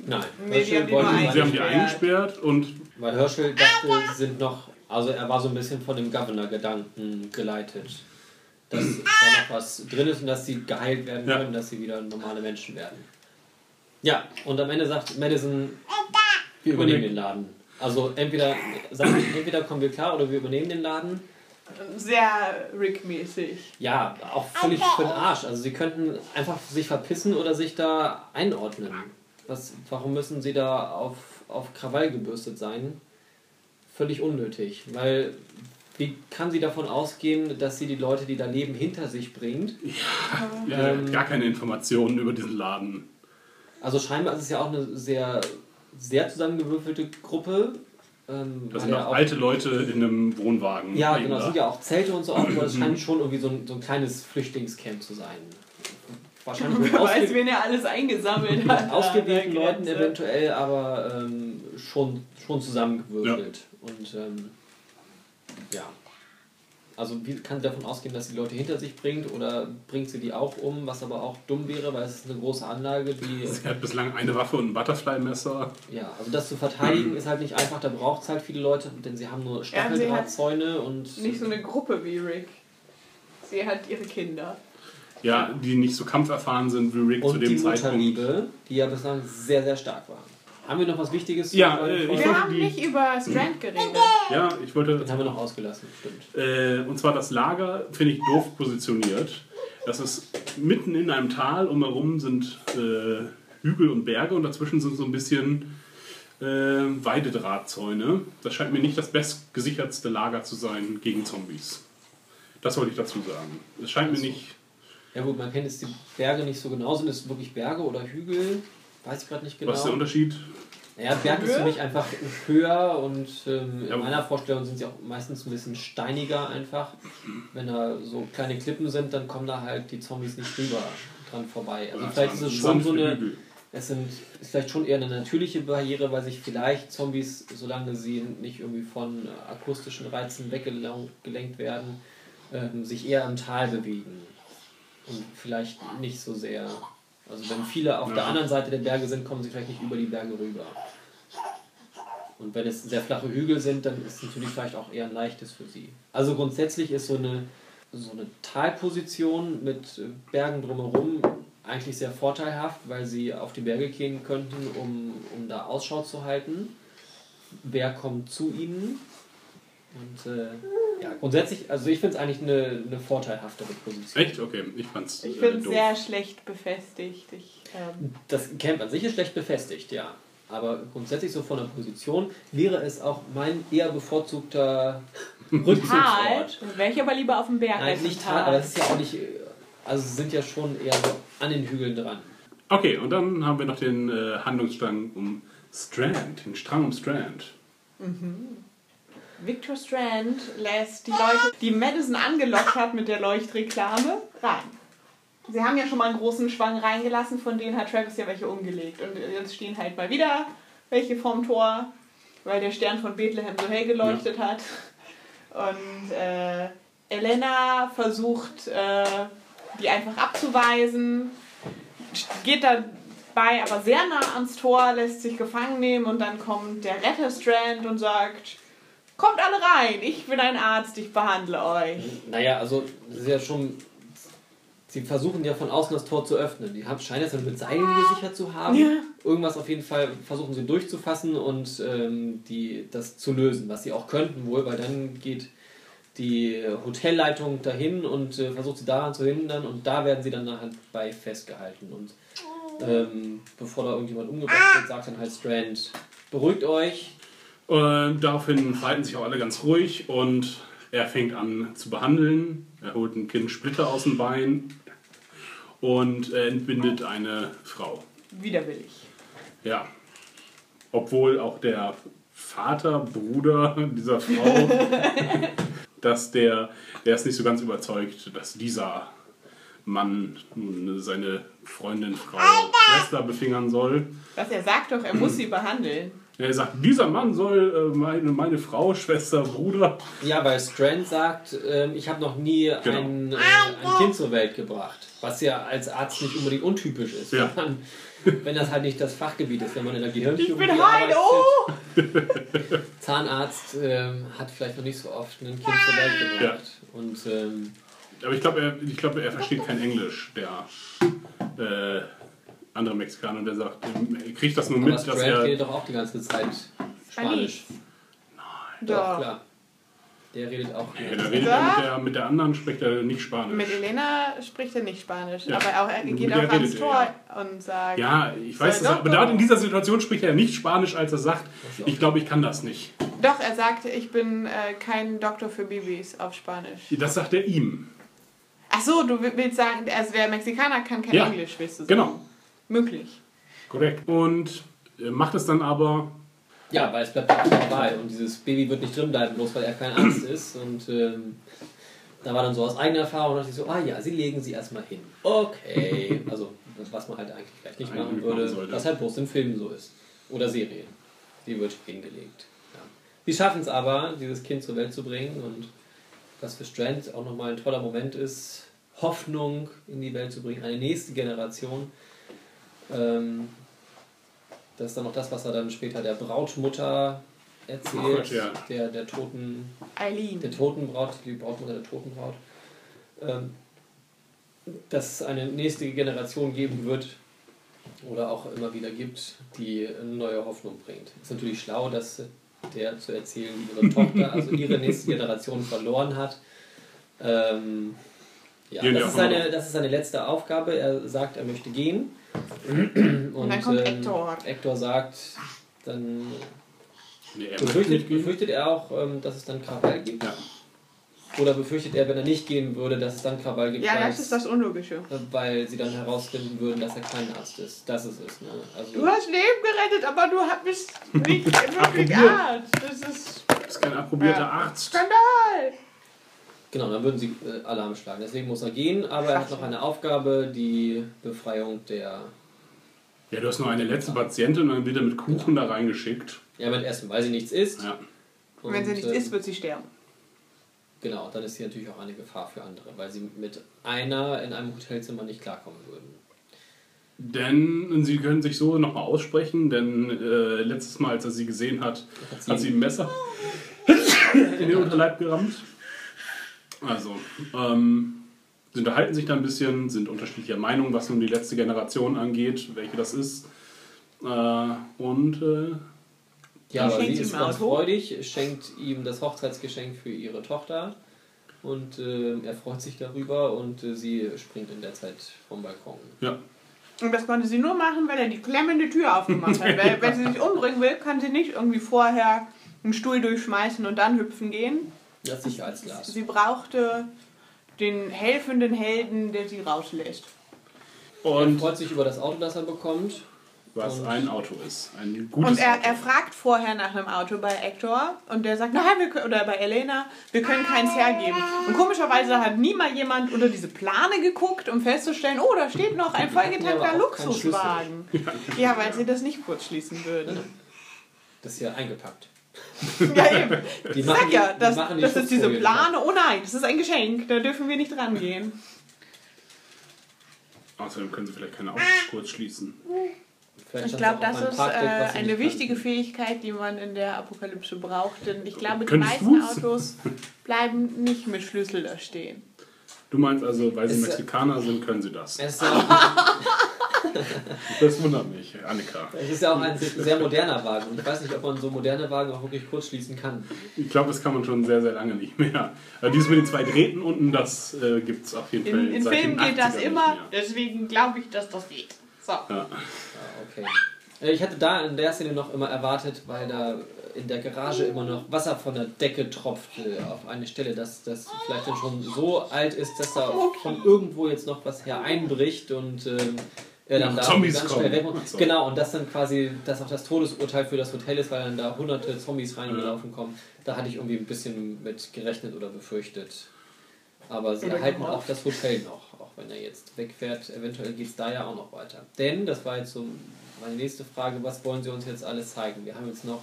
Nein. Nee, die Herschel haben die wollte ihn Sie haben die Eingesperrt. eingesperrt und Weil Herschel dachte, sie sind noch, also er war so ein bisschen von dem Governor-Gedanken geleitet. Dass <clears throat> da noch was drin ist und dass sie geheilt werden Ja. können, dass sie wieder normale Menschen werden. Ja, und am Ende sagt Madison, wir übernehmen den Laden. Also entweder, sagen, wir, entweder kommen wir klar oder wir übernehmen den Laden. Sehr Rick-mäßig. Ja, auch völlig für den Arsch. Also sie könnten einfach sich verpissen oder sich da einordnen. Was, warum müssen sie da auf, auf Krawall gebürstet sein? Völlig unnötig. Weil wie kann sie davon ausgehen, dass sie die Leute, die da leben, hinter sich bringt? ja, Ähm. gar keine Informationen über diesen Laden. Also scheinbar ist es ja auch eine sehr, sehr zusammengewürfelte Gruppe. Ähm, Das sind ja auch alte Leute in einem Wohnwagen. Ja, genau, es da. sind ja auch Zelte und so aufgebaut. <clears throat> Das scheint schon irgendwie so ein, so ein kleines Flüchtlingscamp zu sein. Wahrscheinlich Wer weiß, wen er alles eingesammelt mit <laughs> hat. ausgewählten Leuten eventuell, aber ähm, schon, schon zusammengewürfelt. Und ähm, ja. Also wie kann sie davon ausgehen, dass sie die Leute hinter sich bringt oder bringt sie die auch um, was aber auch dumm wäre, weil es ist eine große Anlage, die Sie hat bislang eine Waffe und ein Butterfly-Messer. Ja, also das zu verteidigen ist halt nicht einfach, da braucht es halt viele Leute, denn sie haben nur Stacheldrahtzäune und. Nicht so eine Gruppe wie Rick. Sie hat ihre Kinder. Ja, die nicht so kampferfahren sind wie Rick zu und dem die Zeitpunkt. Mutterliebe, die ja bislang sehr, sehr stark war. Haben wir noch was Wichtiges? Ja, sagen? äh, ich Wir haben die- nicht über Strand geredet. Ja, ich wollte Den haben wir noch ausgelassen, stimmt. Äh, und zwar das Lager finde ich doof positioniert. Das ist mitten in einem Tal, umherum sind äh, Hügel und Berge und dazwischen sind so ein bisschen äh, Weidedrahtzäune. Das scheint mir nicht das bestgesichertste Lager zu sein gegen Zombies. Das wollte ich dazu sagen. Es scheint mir nicht. Ja gut, man kennt jetzt die Berge nicht so genau. Sind es wirklich Berge oder Hügel? Weiß ich gerade nicht genau. Was ist der Unterschied? Naja, Berg ist für mich einfach höher und ähm, in Ja. meiner Vorstellung sind sie auch meistens ein bisschen steiniger einfach. Wenn da so kleine Klippen sind, dann kommen da halt die Zombies nicht rüber dran vorbei. Also vielleicht ist es schon so eine, es sind, ist vielleicht schon eher eine natürliche Barriere, weil sich vielleicht Zombies, solange sie nicht irgendwie von äh, akustischen Reizen weggelenkt werden, ähm, sich eher im Tal bewegen. Und vielleicht nicht so sehr. Also wenn viele auf der Ja. anderen Seite der Berge sind, kommen sie vielleicht nicht über die Berge rüber. Und wenn es sehr flache Hügel sind, dann ist es natürlich vielleicht auch eher ein leichtes für sie. Also grundsätzlich ist so eine, so eine Talposition mit Bergen drumherum eigentlich sehr vorteilhaft, weil sie auf die Berge gehen könnten, um, um da Ausschau zu halten. Wer kommt zu ihnen? Und äh, ja, grundsätzlich, also ich finde es eigentlich eine, eine vorteilhaftere Position. Echt? Okay, ich fand's. Ich äh, finde es sehr schlecht befestigt. Ich, ähm, Das Camp an sich ist schlecht befestigt, ja. Aber grundsätzlich so von der Position wäre es auch mein eher bevorzugter <laughs> Tal, Rückzugsort. wäre ich aber lieber auf dem Berg Nein, nicht Tal, Tal. aber es ist ja auch nicht. Also sie sind ja schon eher so an den Hügeln dran. Okay, und dann haben wir noch den äh, Handlungsstrang um Strand, den Strang um Strand. Victor Strand lässt die Leute, die Madison angelockt hat mit der Leuchtreklame, rein. Sie haben ja schon mal einen großen Schwang reingelassen, von denen hat Travis ja welche umgelegt. Und jetzt stehen halt mal wieder welche vorm Tor, weil der Stern von Bethlehem so hell geleuchtet hat. und äh, Elena versucht, äh, die einfach abzuweisen, geht dabei aber sehr nah ans Tor, lässt sich gefangen nehmen und dann kommt der Retterstrand und sagt, kommt alle rein, ich bin ein Arzt, ich behandle euch. Naja, also das ist ja schon. Sie versuchen ja von außen das Tor zu öffnen. Die haben, scheinen es dann mit Seilen gesichert zu haben. Ja. Irgendwas auf jeden Fall versuchen sie durchzufassen und ähm, die, das zu lösen, was sie auch könnten wohl, weil dann geht die Hotelleitung dahin und äh, versucht sie daran zu hindern und da werden sie dann nachher bei festgehalten. Und ähm, bevor da irgendjemand umgebracht wird, sagt dann halt Strand, beruhigt euch, Und daraufhin verhalten sich auch alle ganz ruhig und er fängt an zu behandeln. Er holt ein Kind Splitter aus dem Bein und entbindet eine Frau. Widerwillig. Ja. Obwohl auch der Vater, Bruder dieser Frau, <laughs> dass der, der ist nicht so ganz überzeugt, dass dieser Mann nun seine Freundin, Frau, Schwester befingern soll. Was er sagt doch, er muss sie <clears throat> behandeln. Er sagt, dieser Mann soll äh, meine, meine Frau, <laughs> Schwester, Bruder. Ja, weil Strand sagt, ähm, ich habe noch nie Genau. ein, äh, ein Kind zur Welt gebracht. Was ja als Arzt nicht unbedingt untypisch ist. Ja. Wenn, man, wenn das halt nicht das Fachgebiet ist, wenn man in der Ich Gehirnchirurgie bin heil, oh! arbeitet. <laughs> Zahnarzt ähm, hat vielleicht noch nicht so oft ein Kind zur Welt gebracht. Und ähm, Aber ich glaube, er, ich glaub, er versteht kein Englisch, der äh, andere Mexikaner. Und der sagt, er kriegt das nur aber mit, dass Strand er... redet doch auch die ganze Zeit Spanisch. Ja, Doch. klar. Der redet auch. Ja, da redet er mit der, mit der anderen, spricht er nicht Spanisch. Mit Elena spricht er nicht Spanisch, Ja. aber auch, er geht der auch ans redet er, Tor und sagt, Ja, ich weiß das, aber da in dieser Situation spricht er nicht Spanisch, als er sagt, ich glaube, ich kann das nicht. doch, er sagt, ich bin äh, kein Doktor für Babys auf Spanisch. Das sagt er ihm. Ach so, du willst sagen, also der Mexikaner kann kein Ja, Englisch, willst du sagen? Genau, Möglich. korrekt. Und er macht es dann aber, Ja, weil es bleibt auch dabei und dieses Baby wird nicht drin bleiben, bloß weil er kein Arzt ist. Und ähm, da war dann so aus eigener Erfahrung, dachte ich so, ah ja, sie legen sie erstmal hin. Okay. Also, das, was man halt eigentlich vielleicht nicht machen würde, machen was halt bloß in Filmen so ist. Oder Serien. Die wird hingelegt. Ja. Sie schaffen es aber, dieses Kind zur Welt zu bringen und was für Strand auch nochmal ein toller Moment ist, Hoffnung in die Welt zu bringen, eine nächste Generation. Ähm, das ist dann noch das, was er dann später der Brautmutter erzählt, Oh Gott, ja. der, der toten, Eileen. der toten Braut, die Brautmutter der toten Braut, ähm, dass es eine nächste Generation geben wird oder auch immer wieder gibt, die eine neue Hoffnung bringt. Ist natürlich schlau, dass der zu erzählen, ihre Tochter, also ihre nächste Generation verloren hat. Ähm, ja, das, ist seine, das ist seine letzte Aufgabe. Er sagt, er möchte gehen. Und, dann kommt ähm, Hector. Hector sagt, dann nee, er befürchtet, befürchtet er auch, ähm, dass es dann Krawall gibt. Ja. Oder befürchtet er, wenn er nicht gehen würde, dass es dann Krawall gibt, Ja, das ist das Unlogische. weil sie dann herausfinden würden, dass er kein Arzt ist. Das ist es. Ne? Also, Du hast Leben gerettet, aber du bist nicht <laughs> wirklich Arzt. Das ist Das ist kein approbierter Ja. Arzt. Skandal. Genau, dann würden sie äh, Alarm schlagen. Deswegen muss er gehen, aber er hat noch eine Aufgabe, die Befreiung der. Ja, du hast nur eine letzte Patientin und dann wird er mit Kuchen da reingeschickt. Ja, mit Essen, weil sie nichts isst. Ja. Und wenn sie nichts ähm, isst, wird sie sterben. Genau, dann ist sie natürlich auch eine Gefahr für andere, weil sie mit einer in einem Hotelzimmer nicht klarkommen würden. Denn sie können sich so nochmal aussprechen, denn äh, letztes Mal, als er sie gesehen hat, Hat sie- hat sie ein Messer in den Unterleib gerammt. Also, ähm, sie unterhalten sich da ein bisschen, sind unterschiedlicher Meinung, was nun die letzte Generation angeht, welche das ist. Äh, und äh, Ja, aber schenkt sie ihm ist ganz freudig, schenkt ihm das Hochzeitsgeschenk für ihre Tochter und äh, er freut sich darüber und äh, sie springt in der Zeit vom Balkon. ja, Und das konnte sie nur machen, weil er die klemmende Tür aufgemacht hat. weil, <laughs> wenn sie sich umbringen will, kann sie nicht irgendwie vorher einen Stuhl durchschmeißen und dann hüpfen gehen. Das Sicherheitsglas. Sie brauchte den helfenden Helden, der sie rauslässt. Er und freut sich über das Auto, das er bekommt. was und- ein Auto ist. Ein gutes Und er, Auto. er fragt vorher nach einem Auto bei Hector und der sagt, nein, wir können, oder bei Elena, wir können keins hergeben. Und komischerweise hat nie mal jemand unter diese Plane geguckt, um festzustellen, oh, da steht noch ein vollgetankter Luxuswagen. <laughs> Ja, weil sie das nicht kurz schließen würden. Das ist ja eingepackt. Ja, <laughs> eben. Die Ich machen sag ja, die das, machen die das ist diese Schutzfolie Plane. Oh nein, das ist ein Geschenk. Da dürfen wir nicht rangehen. Außerdem können sie vielleicht keine Augen kurz schließen. Vielleicht Ich glaube, das ist Parkdeck, äh, eine wichtige kannten. Fähigkeit, die man in der Apokalypse braucht. Denn ich glaube, die Könntest meisten du's? Autos bleiben nicht mit Schlüssel da stehen. Du meinst also, weil sie Ist, Mexikaner sind, können sie das. <laughs> Das wundert mich, Annika. es ist ja auch ein <laughs> sehr moderner Wagen. Und ich weiß nicht, ob man so moderne Wagen auch wirklich kurz schließen kann. Ich glaube, das kann man schon sehr, sehr lange nicht mehr. Aber dieses mit den zwei Drähten unten, das äh, gibt es auf jeden Fall. In, in Filmen geht das 80ern immer, deswegen glaube ich, dass das geht. So. Ja. Ah, okay. Äh, Ich hatte da in der Szene noch immer erwartet, weil da in der Garage immer noch Wasser von der Decke tropfte auf eine Stelle, dass das vielleicht dann schon so alt ist, dass da von irgendwo jetzt noch was her einbricht und ähm, dann Ja, da Zombies ganz kommen. schnell weg <laughs> so. Genau, und das dann quasi, dass auch das Todesurteil für das Hotel ist, weil dann da hunderte Zombies reingelaufen kommen. Da hatte ich irgendwie ein bisschen mit gerechnet oder befürchtet. Aber sie erhalten auch das Hotel noch, auch wenn er jetzt wegfährt. Eventuell geht es da ja auch noch weiter. Denn, das war jetzt so meine nächste Frage, was wollen sie uns jetzt alles zeigen? Wir haben jetzt noch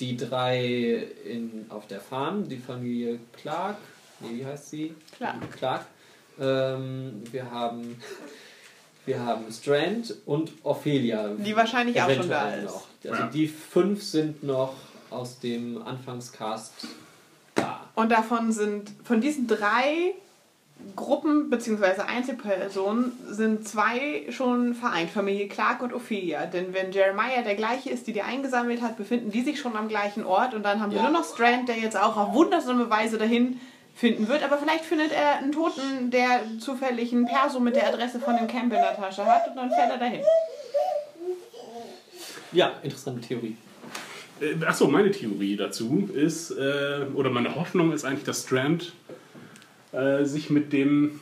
die drei in, auf der Farm, die Familie Clark, nee, wie heißt sie? Clark. Clark. Ähm, wir haben wir haben Strand und Ophelia. Die wahrscheinlich auch schon da ist. noch. Also Ja. die fünf sind noch aus dem Anfangscast da. Und davon sind, von diesen drei Gruppen bzw. Einzelpersonen sind zwei schon vereint, Familie Clark und Ophelia. Denn wenn Jeremiah der gleiche ist, die die eingesammelt hat, befinden die sich schon am gleichen Ort und dann haben wir Ja. nur noch Strand, der jetzt auch auf wundersame Weise dahin finden wird. Aber vielleicht findet er einen Toten, der zufällig ein Perso mit der Adresse von dem Camp in der Tasche hat und dann fährt er dahin. Ja, interessante Theorie. Äh, Achso, meine Theorie dazu ist, äh, oder meine Hoffnung ist eigentlich, dass Strand äh, sich mit dem,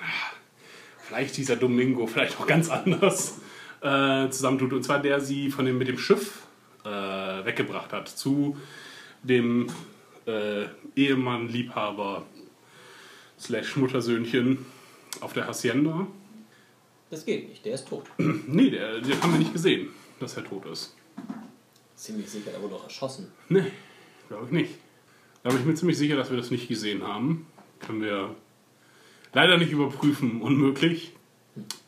ah, vielleicht dieser Domingo, vielleicht auch ganz anders, äh, zusammentut. Und zwar der sie von dem, mit dem Schiff äh, weggebracht hat zu dem äh, Ehemann, Liebhaber, slash Muttersöhnchen auf der Hacienda. Das geht nicht, der ist tot. <clears throat> Nee, der, den haben wir nicht gesehen, dass er tot ist. Ziemlich sicher, er wurde doch erschossen. Nee, glaube ich nicht. Da bin ich mir ziemlich sicher, dass wir das nicht gesehen haben. Können wir leider nicht überprüfen, unmöglich.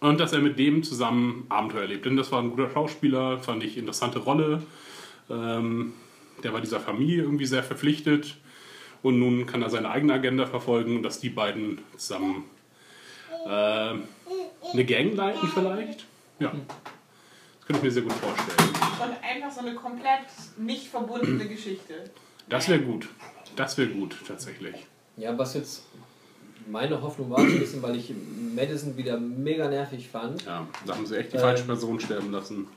Und dass er mit dem zusammen Abenteuer erlebt. Denn das war ein guter Schauspieler, fand ich interessante Rolle. Ähm, der war dieser Familie irgendwie sehr verpflichtet. Und nun kann er seine eigene Agenda verfolgen, dass die beiden zusammen äh, eine Gang leiten vielleicht. Ja, das könnte ich mir sehr gut vorstellen. Und einfach so eine komplett nicht verbundene Geschichte. Das wäre gut. Das wäre gut, tatsächlich. Ja, was jetzt meine Hoffnung war, ein bisschen, weil ich Madison wieder mega nervig fand. Ja, da haben sie echt die Ähm, falsche Person sterben lassen.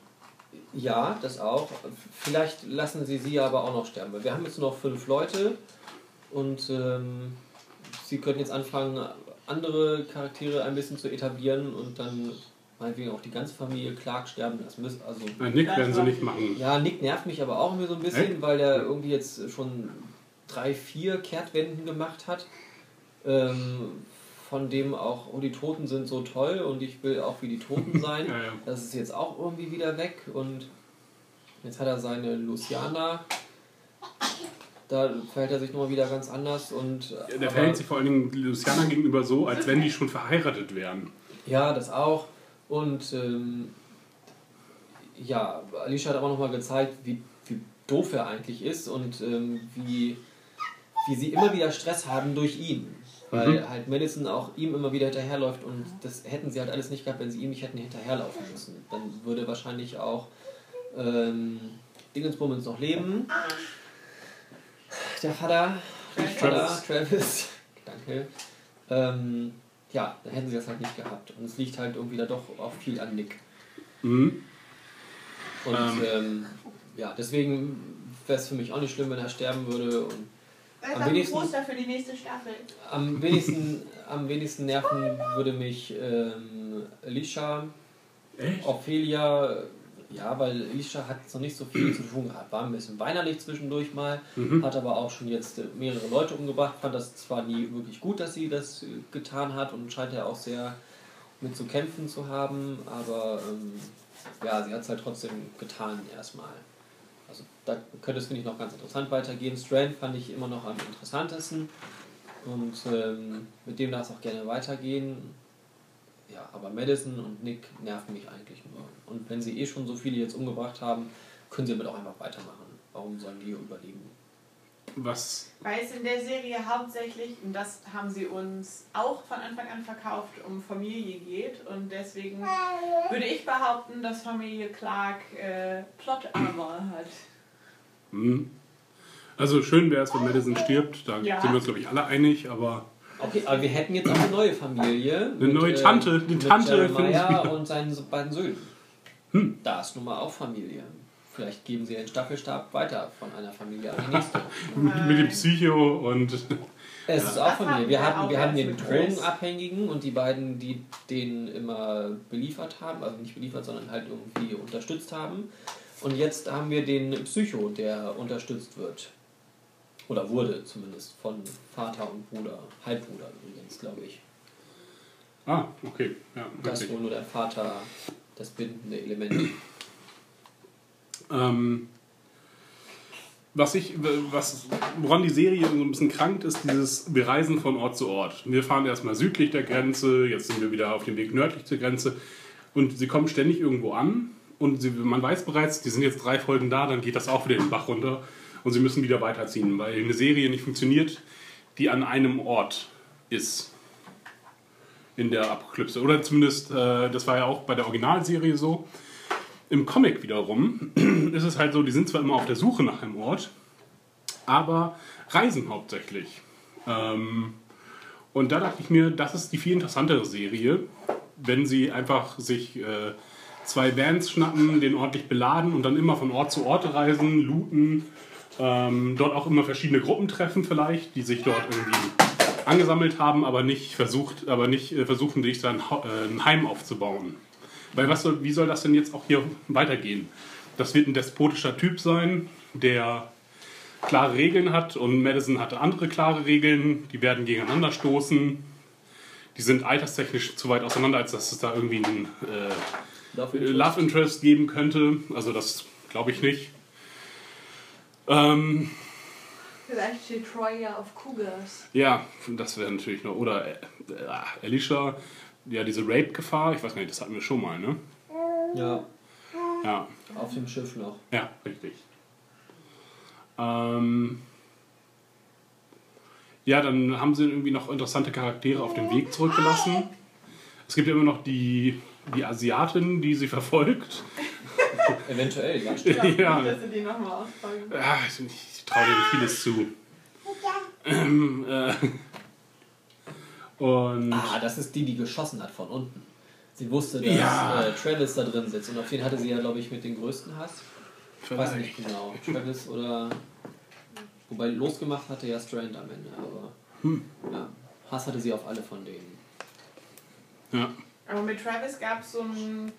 Ja, das auch. Vielleicht lassen sie sie aber auch noch sterben. Weil wir haben jetzt nur noch fünf Leute und ähm, sie könnten jetzt anfangen, andere Charaktere ein bisschen zu etablieren und dann meinetwegen auch die ganze Familie Clark sterben lassen müssen. Also, Nein, Nick werden sie nicht machen. ja, Nick nervt mich aber auch immer so ein bisschen, Echt? weil der irgendwie jetzt schon drei, vier Kehrtwenden gemacht hat. Ähm, von dem auch, oh, die Toten sind so toll und ich will auch wie die Toten <laughs> sein. Ja, ja. Das ist jetzt auch irgendwie wieder weg und jetzt hat er seine Luciana. Da verhält er sich nochmal wieder ganz anders und. Der aber- verhält sich vor allen Dingen Luciana gegenüber so, als wenn die schon verheiratet wären. Ja, das auch. Und ähm, ja, Alicia hat aber nochmal gezeigt, wie, wie doof er eigentlich ist und ähm, wie, wie sie immer wieder Stress haben durch ihn. Weil halt Madison auch ihm immer wieder hinterherläuft und das hätten sie halt alles nicht gehabt, wenn sie ihm nicht hätten hinterherlaufen müssen. Dann würde wahrscheinlich auch ähm, Dingensbummens noch leben. Der Vater, der Vater, Travis, <laughs> danke. Ähm, ja, dann hätten sie das halt nicht gehabt. Und es liegt halt irgendwie da doch auch viel an Nick. Mhm. Und Ähm. ähm, ja, deswegen wäre es für mich auch nicht schlimm, wenn er sterben würde. Und Am wenigsten- Poster für die nächste Staffel. am wenigsten, am wenigsten nerven würde mich ähm, Alicia, Echt? Ophelia, ja, weil Alicia hat noch nicht so viel zu tun gehabt. War ein bisschen weinerlich zwischendurch mal, hat aber auch schon jetzt äh, mehrere Leute umgebracht. Fand das zwar nie wirklich gut, dass sie das äh, getan hat und scheint ja auch sehr mit zu kämpfen zu haben, aber ähm, ja, sie hat es halt trotzdem getan erstmal. Also da könnte es, finde ich, noch ganz interessant weitergehen. Strand fand ich immer noch am interessantesten. Und ähm, mit dem darf es auch gerne weitergehen. Ja, aber Madison und Nick nerven mich eigentlich nur. Und wenn sie eh schon so viele jetzt umgebracht haben, können sie damit auch einfach weitermachen. Warum sollen die überleben? Was? Weil es in der Serie hauptsächlich, und das haben sie uns auch von Anfang an verkauft, um Familie geht. Und deswegen würde ich behaupten, dass Familie Clark äh, Plot Armor hat. Hm. Also schön wäre es, wenn Madison stirbt. Da Ja. sind wir uns, glaube ich, alle einig. Aber Okay, aber wir hätten jetzt auch eine neue Familie. Eine neue Tante, eine mit Tante finde ich Jeremiah und seinen beiden Söhnen. Hm. Da ist nun mal auch Familie. Vielleicht geben sie den Staffelstab weiter von einer Familie an die nächste. <laughs> mit, dem Psycho und. <laughs> Es ist auch Das Familie. Wir hatten, wir hatten erst den. Drogenabhängigen und die beiden, die den immer beliefert haben, also nicht beliefert, sondern halt irgendwie unterstützt haben. Und jetzt haben wir den Psycho, der unterstützt wird. Oder wurde zumindest von Vater und Bruder. Halbbruder übrigens, glaube ich. Ah, okay. Ja, Da ist wirklich. wohl nur der Vater das bindende Element. Ähm, was ich, was, woran die Serie so ein bisschen krankt, ist dieses Wir reisen von Ort zu Ort. Wir fahren erstmal südlich der Grenze, jetzt sind wir wieder auf dem Weg nördlich zur Grenze und sie kommen ständig irgendwo an und sie, man weiß bereits, die sind jetzt drei Folgen da, dann geht das auch wieder den Bach runter und sie müssen wieder weiterziehen, weil eine Serie nicht funktioniert, die an einem Ort ist in der Apokalypse. Oder zumindest, äh, das war ja auch bei der Originalserie so. Im Comic wiederum <clears throat> ist es halt so, die sind zwar immer auf der Suche nach einem Ort, aber reisen hauptsächlich. Ähm, und da dachte ich mir, das ist die viel interessantere Serie, wenn sie einfach sich äh, zwei Vans schnappen, den ordentlich beladen und dann immer von Ort zu Ort reisen, looten, ähm, dort auch immer verschiedene Gruppen treffen vielleicht, die sich dort irgendwie angesammelt haben, aber nicht versucht, aber nicht äh, versuchen, sich dann äh, ein Heim aufzubauen. Weil was soll, wie soll das denn jetzt auch hier weitergehen? Das wird ein despotischer Typ sein, der klare Regeln hat und Madison hatte andere klare Regeln, die werden gegeneinander stoßen. Die sind alterstechnisch zu weit auseinander, als dass es da irgendwie einen äh, Dafür Love Interest geben könnte. Also das glaube ich nicht. Ähm, Vielleicht steht Troy ja auf Cougars. ja, das wäre natürlich noch. Oder äh, äh, Alicia, ja, diese Rape-Gefahr, ich weiß gar nicht, das hatten wir schon mal, ne? Ja, Ja, auf dem Schiff noch. ja, richtig. Ähm, ja, dann haben sie irgendwie noch interessante Charaktere auf dem Weg zurückgelassen. Es gibt ja immer noch die, die Asiatin, die sie verfolgt. <laughs> Eventuell, ja, Ja. dass die nochmal ausfolgen. Ja, ich, ich traue denen vieles zu. Ähm, äh, und Ah, das ist die, die geschossen hat von unten. Sie wusste, dass Ja. äh, Travis da drin sitzt. Und auf den hatte sie ja, glaube ich, mit den größten Hass. Ich weiß nicht genau. Travis oder. Wobei losgemacht hatte ja Strand am Ende, aber. Hm. Ja, Hass hatte sie auf alle von denen. Ja. Aber mit Travis gab es so einen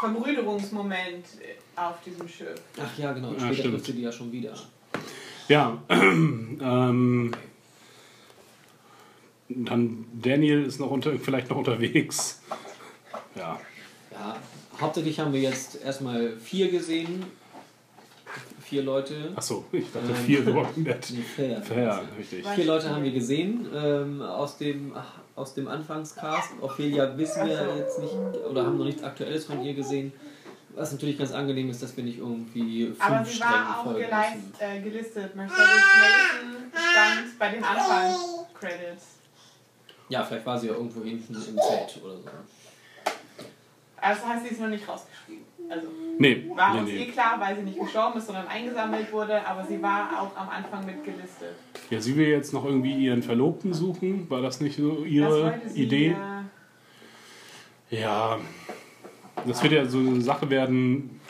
Verbrüderungsmoment auf diesem Schiff. Ach ja, genau. Ja, Später trifft sie die ja schon wieder. Ja, <clears throat> ähm, dann Daniel ist noch unter, vielleicht noch unterwegs. Ja, Ja, hauptsächlich haben wir jetzt erstmal vier gesehen. Vier Leute. achso, ich dachte Ähm, vier The Walking Dead. Nee, fair. Ja, richtig. Vier Leute haben wir gesehen ähm, aus, dem, aus dem Anfangscast. Ophelia wissen wir jetzt nicht oder haben noch nichts Aktuelles von ihr gesehen. Was natürlich ganz angenehm ist, dass wir nicht irgendwie fünf Aber sie war auch geleist, äh, gelistet. Mercedes Mason stand bei den Anfangs-Credits. Ja, vielleicht war sie ja irgendwo hinten im Zelt oder so. Also das heißt, sie ist noch nicht rausgeschrieben. Also Nee, war nee, uns eh nee. klar, weil sie nicht gestorben ist, sondern eingesammelt wurde, aber sie war auch am Anfang mit gelistet. Ja, sie will jetzt noch irgendwie ihren Verlobten suchen. War das nicht so ihre sie, Idee? äh, Ja, das wird ja so eine Sache werden.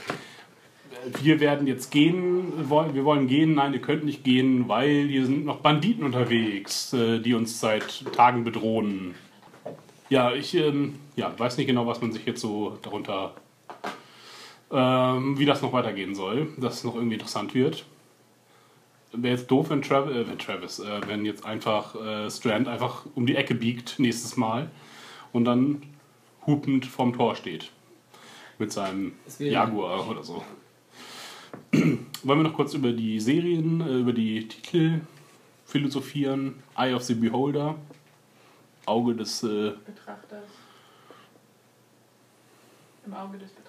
Wir werden jetzt gehen, wir wollen gehen, nein, ihr könnt nicht gehen, weil hier sind noch Banditen unterwegs, äh, die uns seit Tagen bedrohen. Ja, ich ähm, ja, weiß nicht genau, was man sich jetzt so darunter, ähm, wie das noch weitergehen soll, dass es noch irgendwie interessant wird. Wäre jetzt doof, wenn, Trav äh, wenn Travis, äh, wenn jetzt einfach äh, Strand einfach um die Ecke biegt nächstes Mal und dann hupend vorm Tor steht. Mit seinem Jaguar oder so. <clears throat> wollen wir noch kurz über die Serien, äh, über die Titel philosophieren? Eye of the Beholder, Auge des. Äh, Betrachters. Im Auge des Betrachters.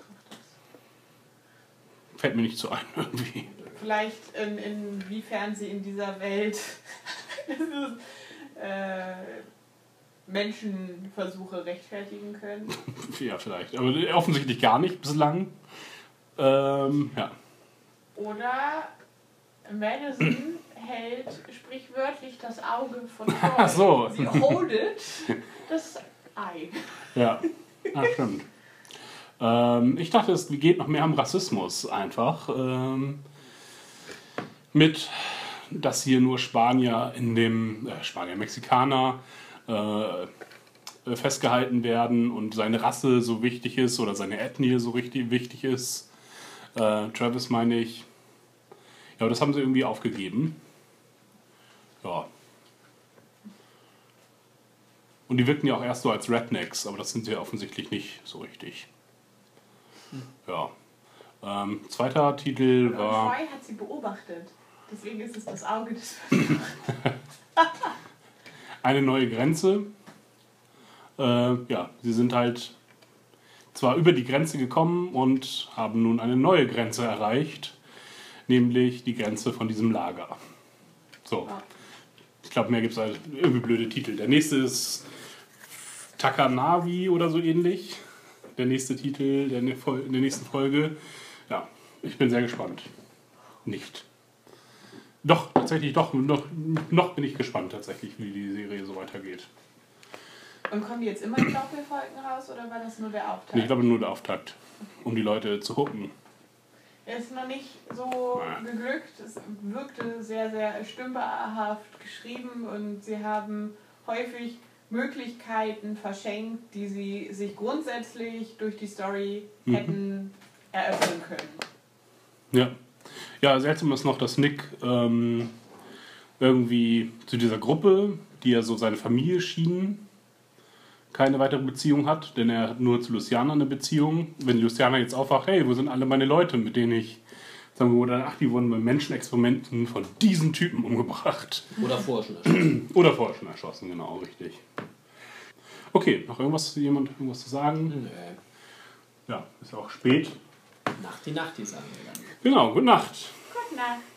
Fällt mir nicht so ein <laughs> irgendwie. Vielleicht in, inwiefern sie in dieser Welt <laughs> äh, Menschenversuche rechtfertigen können. <laughs> Ja, vielleicht. Aber offensichtlich gar nicht bislang. Ähm, ja. Oder Madison <coughs> hält sprichwörtlich das Auge von Troy. Ach so. Sie holdet das Ei. Ja, ah, stimmt. Ähm, ich dachte, es geht noch mehr um Rassismus einfach. Ähm, mit, dass hier nur Spanier in dem, äh, Spanier, Mexikaner äh, festgehalten werden und seine Rasse so wichtig ist oder seine Ethnie so richtig wichtig ist. Äh, Travis meine ich. Ja, das haben sie irgendwie aufgegeben. Ja. Und die wirken ja auch erst so als Rednecks, aber das sind sie ja offensichtlich nicht so richtig. Ja. Ähm, zweiter Titel Und war. Troy hat sie beobachtet. Deswegen ist es das Auge des <laughs> eine neue Grenze. Äh, ja, sie sind halt zwar über die Grenze gekommen und haben nun eine neue Grenze erreicht, nämlich die Grenze von diesem Lager. So. Ich glaube, mehr gibt es halt irgendwie blöde Titel. Der nächste ist Takanavi oder so ähnlich. Der nächste Titel der, ne- der nächsten Folge. Ja, ich bin sehr gespannt. Nicht. Doch, tatsächlich, doch, noch, noch bin ich gespannt tatsächlich, wie die Serie so weitergeht. Und kommen die jetzt immer in Doppelfolgen raus oder war das nur der Auftakt? Ich glaube nur der Auftakt, um die Leute zu hucken. Er ist noch nicht so Ja. geglückt. Es wirkte sehr, sehr stümperhaft geschrieben und sie haben häufig Möglichkeiten verschenkt, die sie sich grundsätzlich durch die Story Mhm. hätten eröffnen können. Ja. Ja, seltsam ist noch, dass Nick ähm, irgendwie zu dieser Gruppe, die ja so seine Familie schien, keine weitere Beziehung hat, denn er hat nur zu Luciana eine Beziehung. Wenn Luciana jetzt aufwacht, hey, wo sind alle meine Leute, mit denen ich, sagen wir mal, ach, die wurden bei Menschenexperimenten von diesen Typen umgebracht. Oder vorher schon <clears throat> erschossen. Oder vorher schon erschossen, genau, richtig. Okay, noch irgendwas, jemand irgendwas zu sagen? Nö. Ja, ist auch spät. Nacht die Nacht, die sagen wir dann. Genau, gute Nacht. Gute Nacht.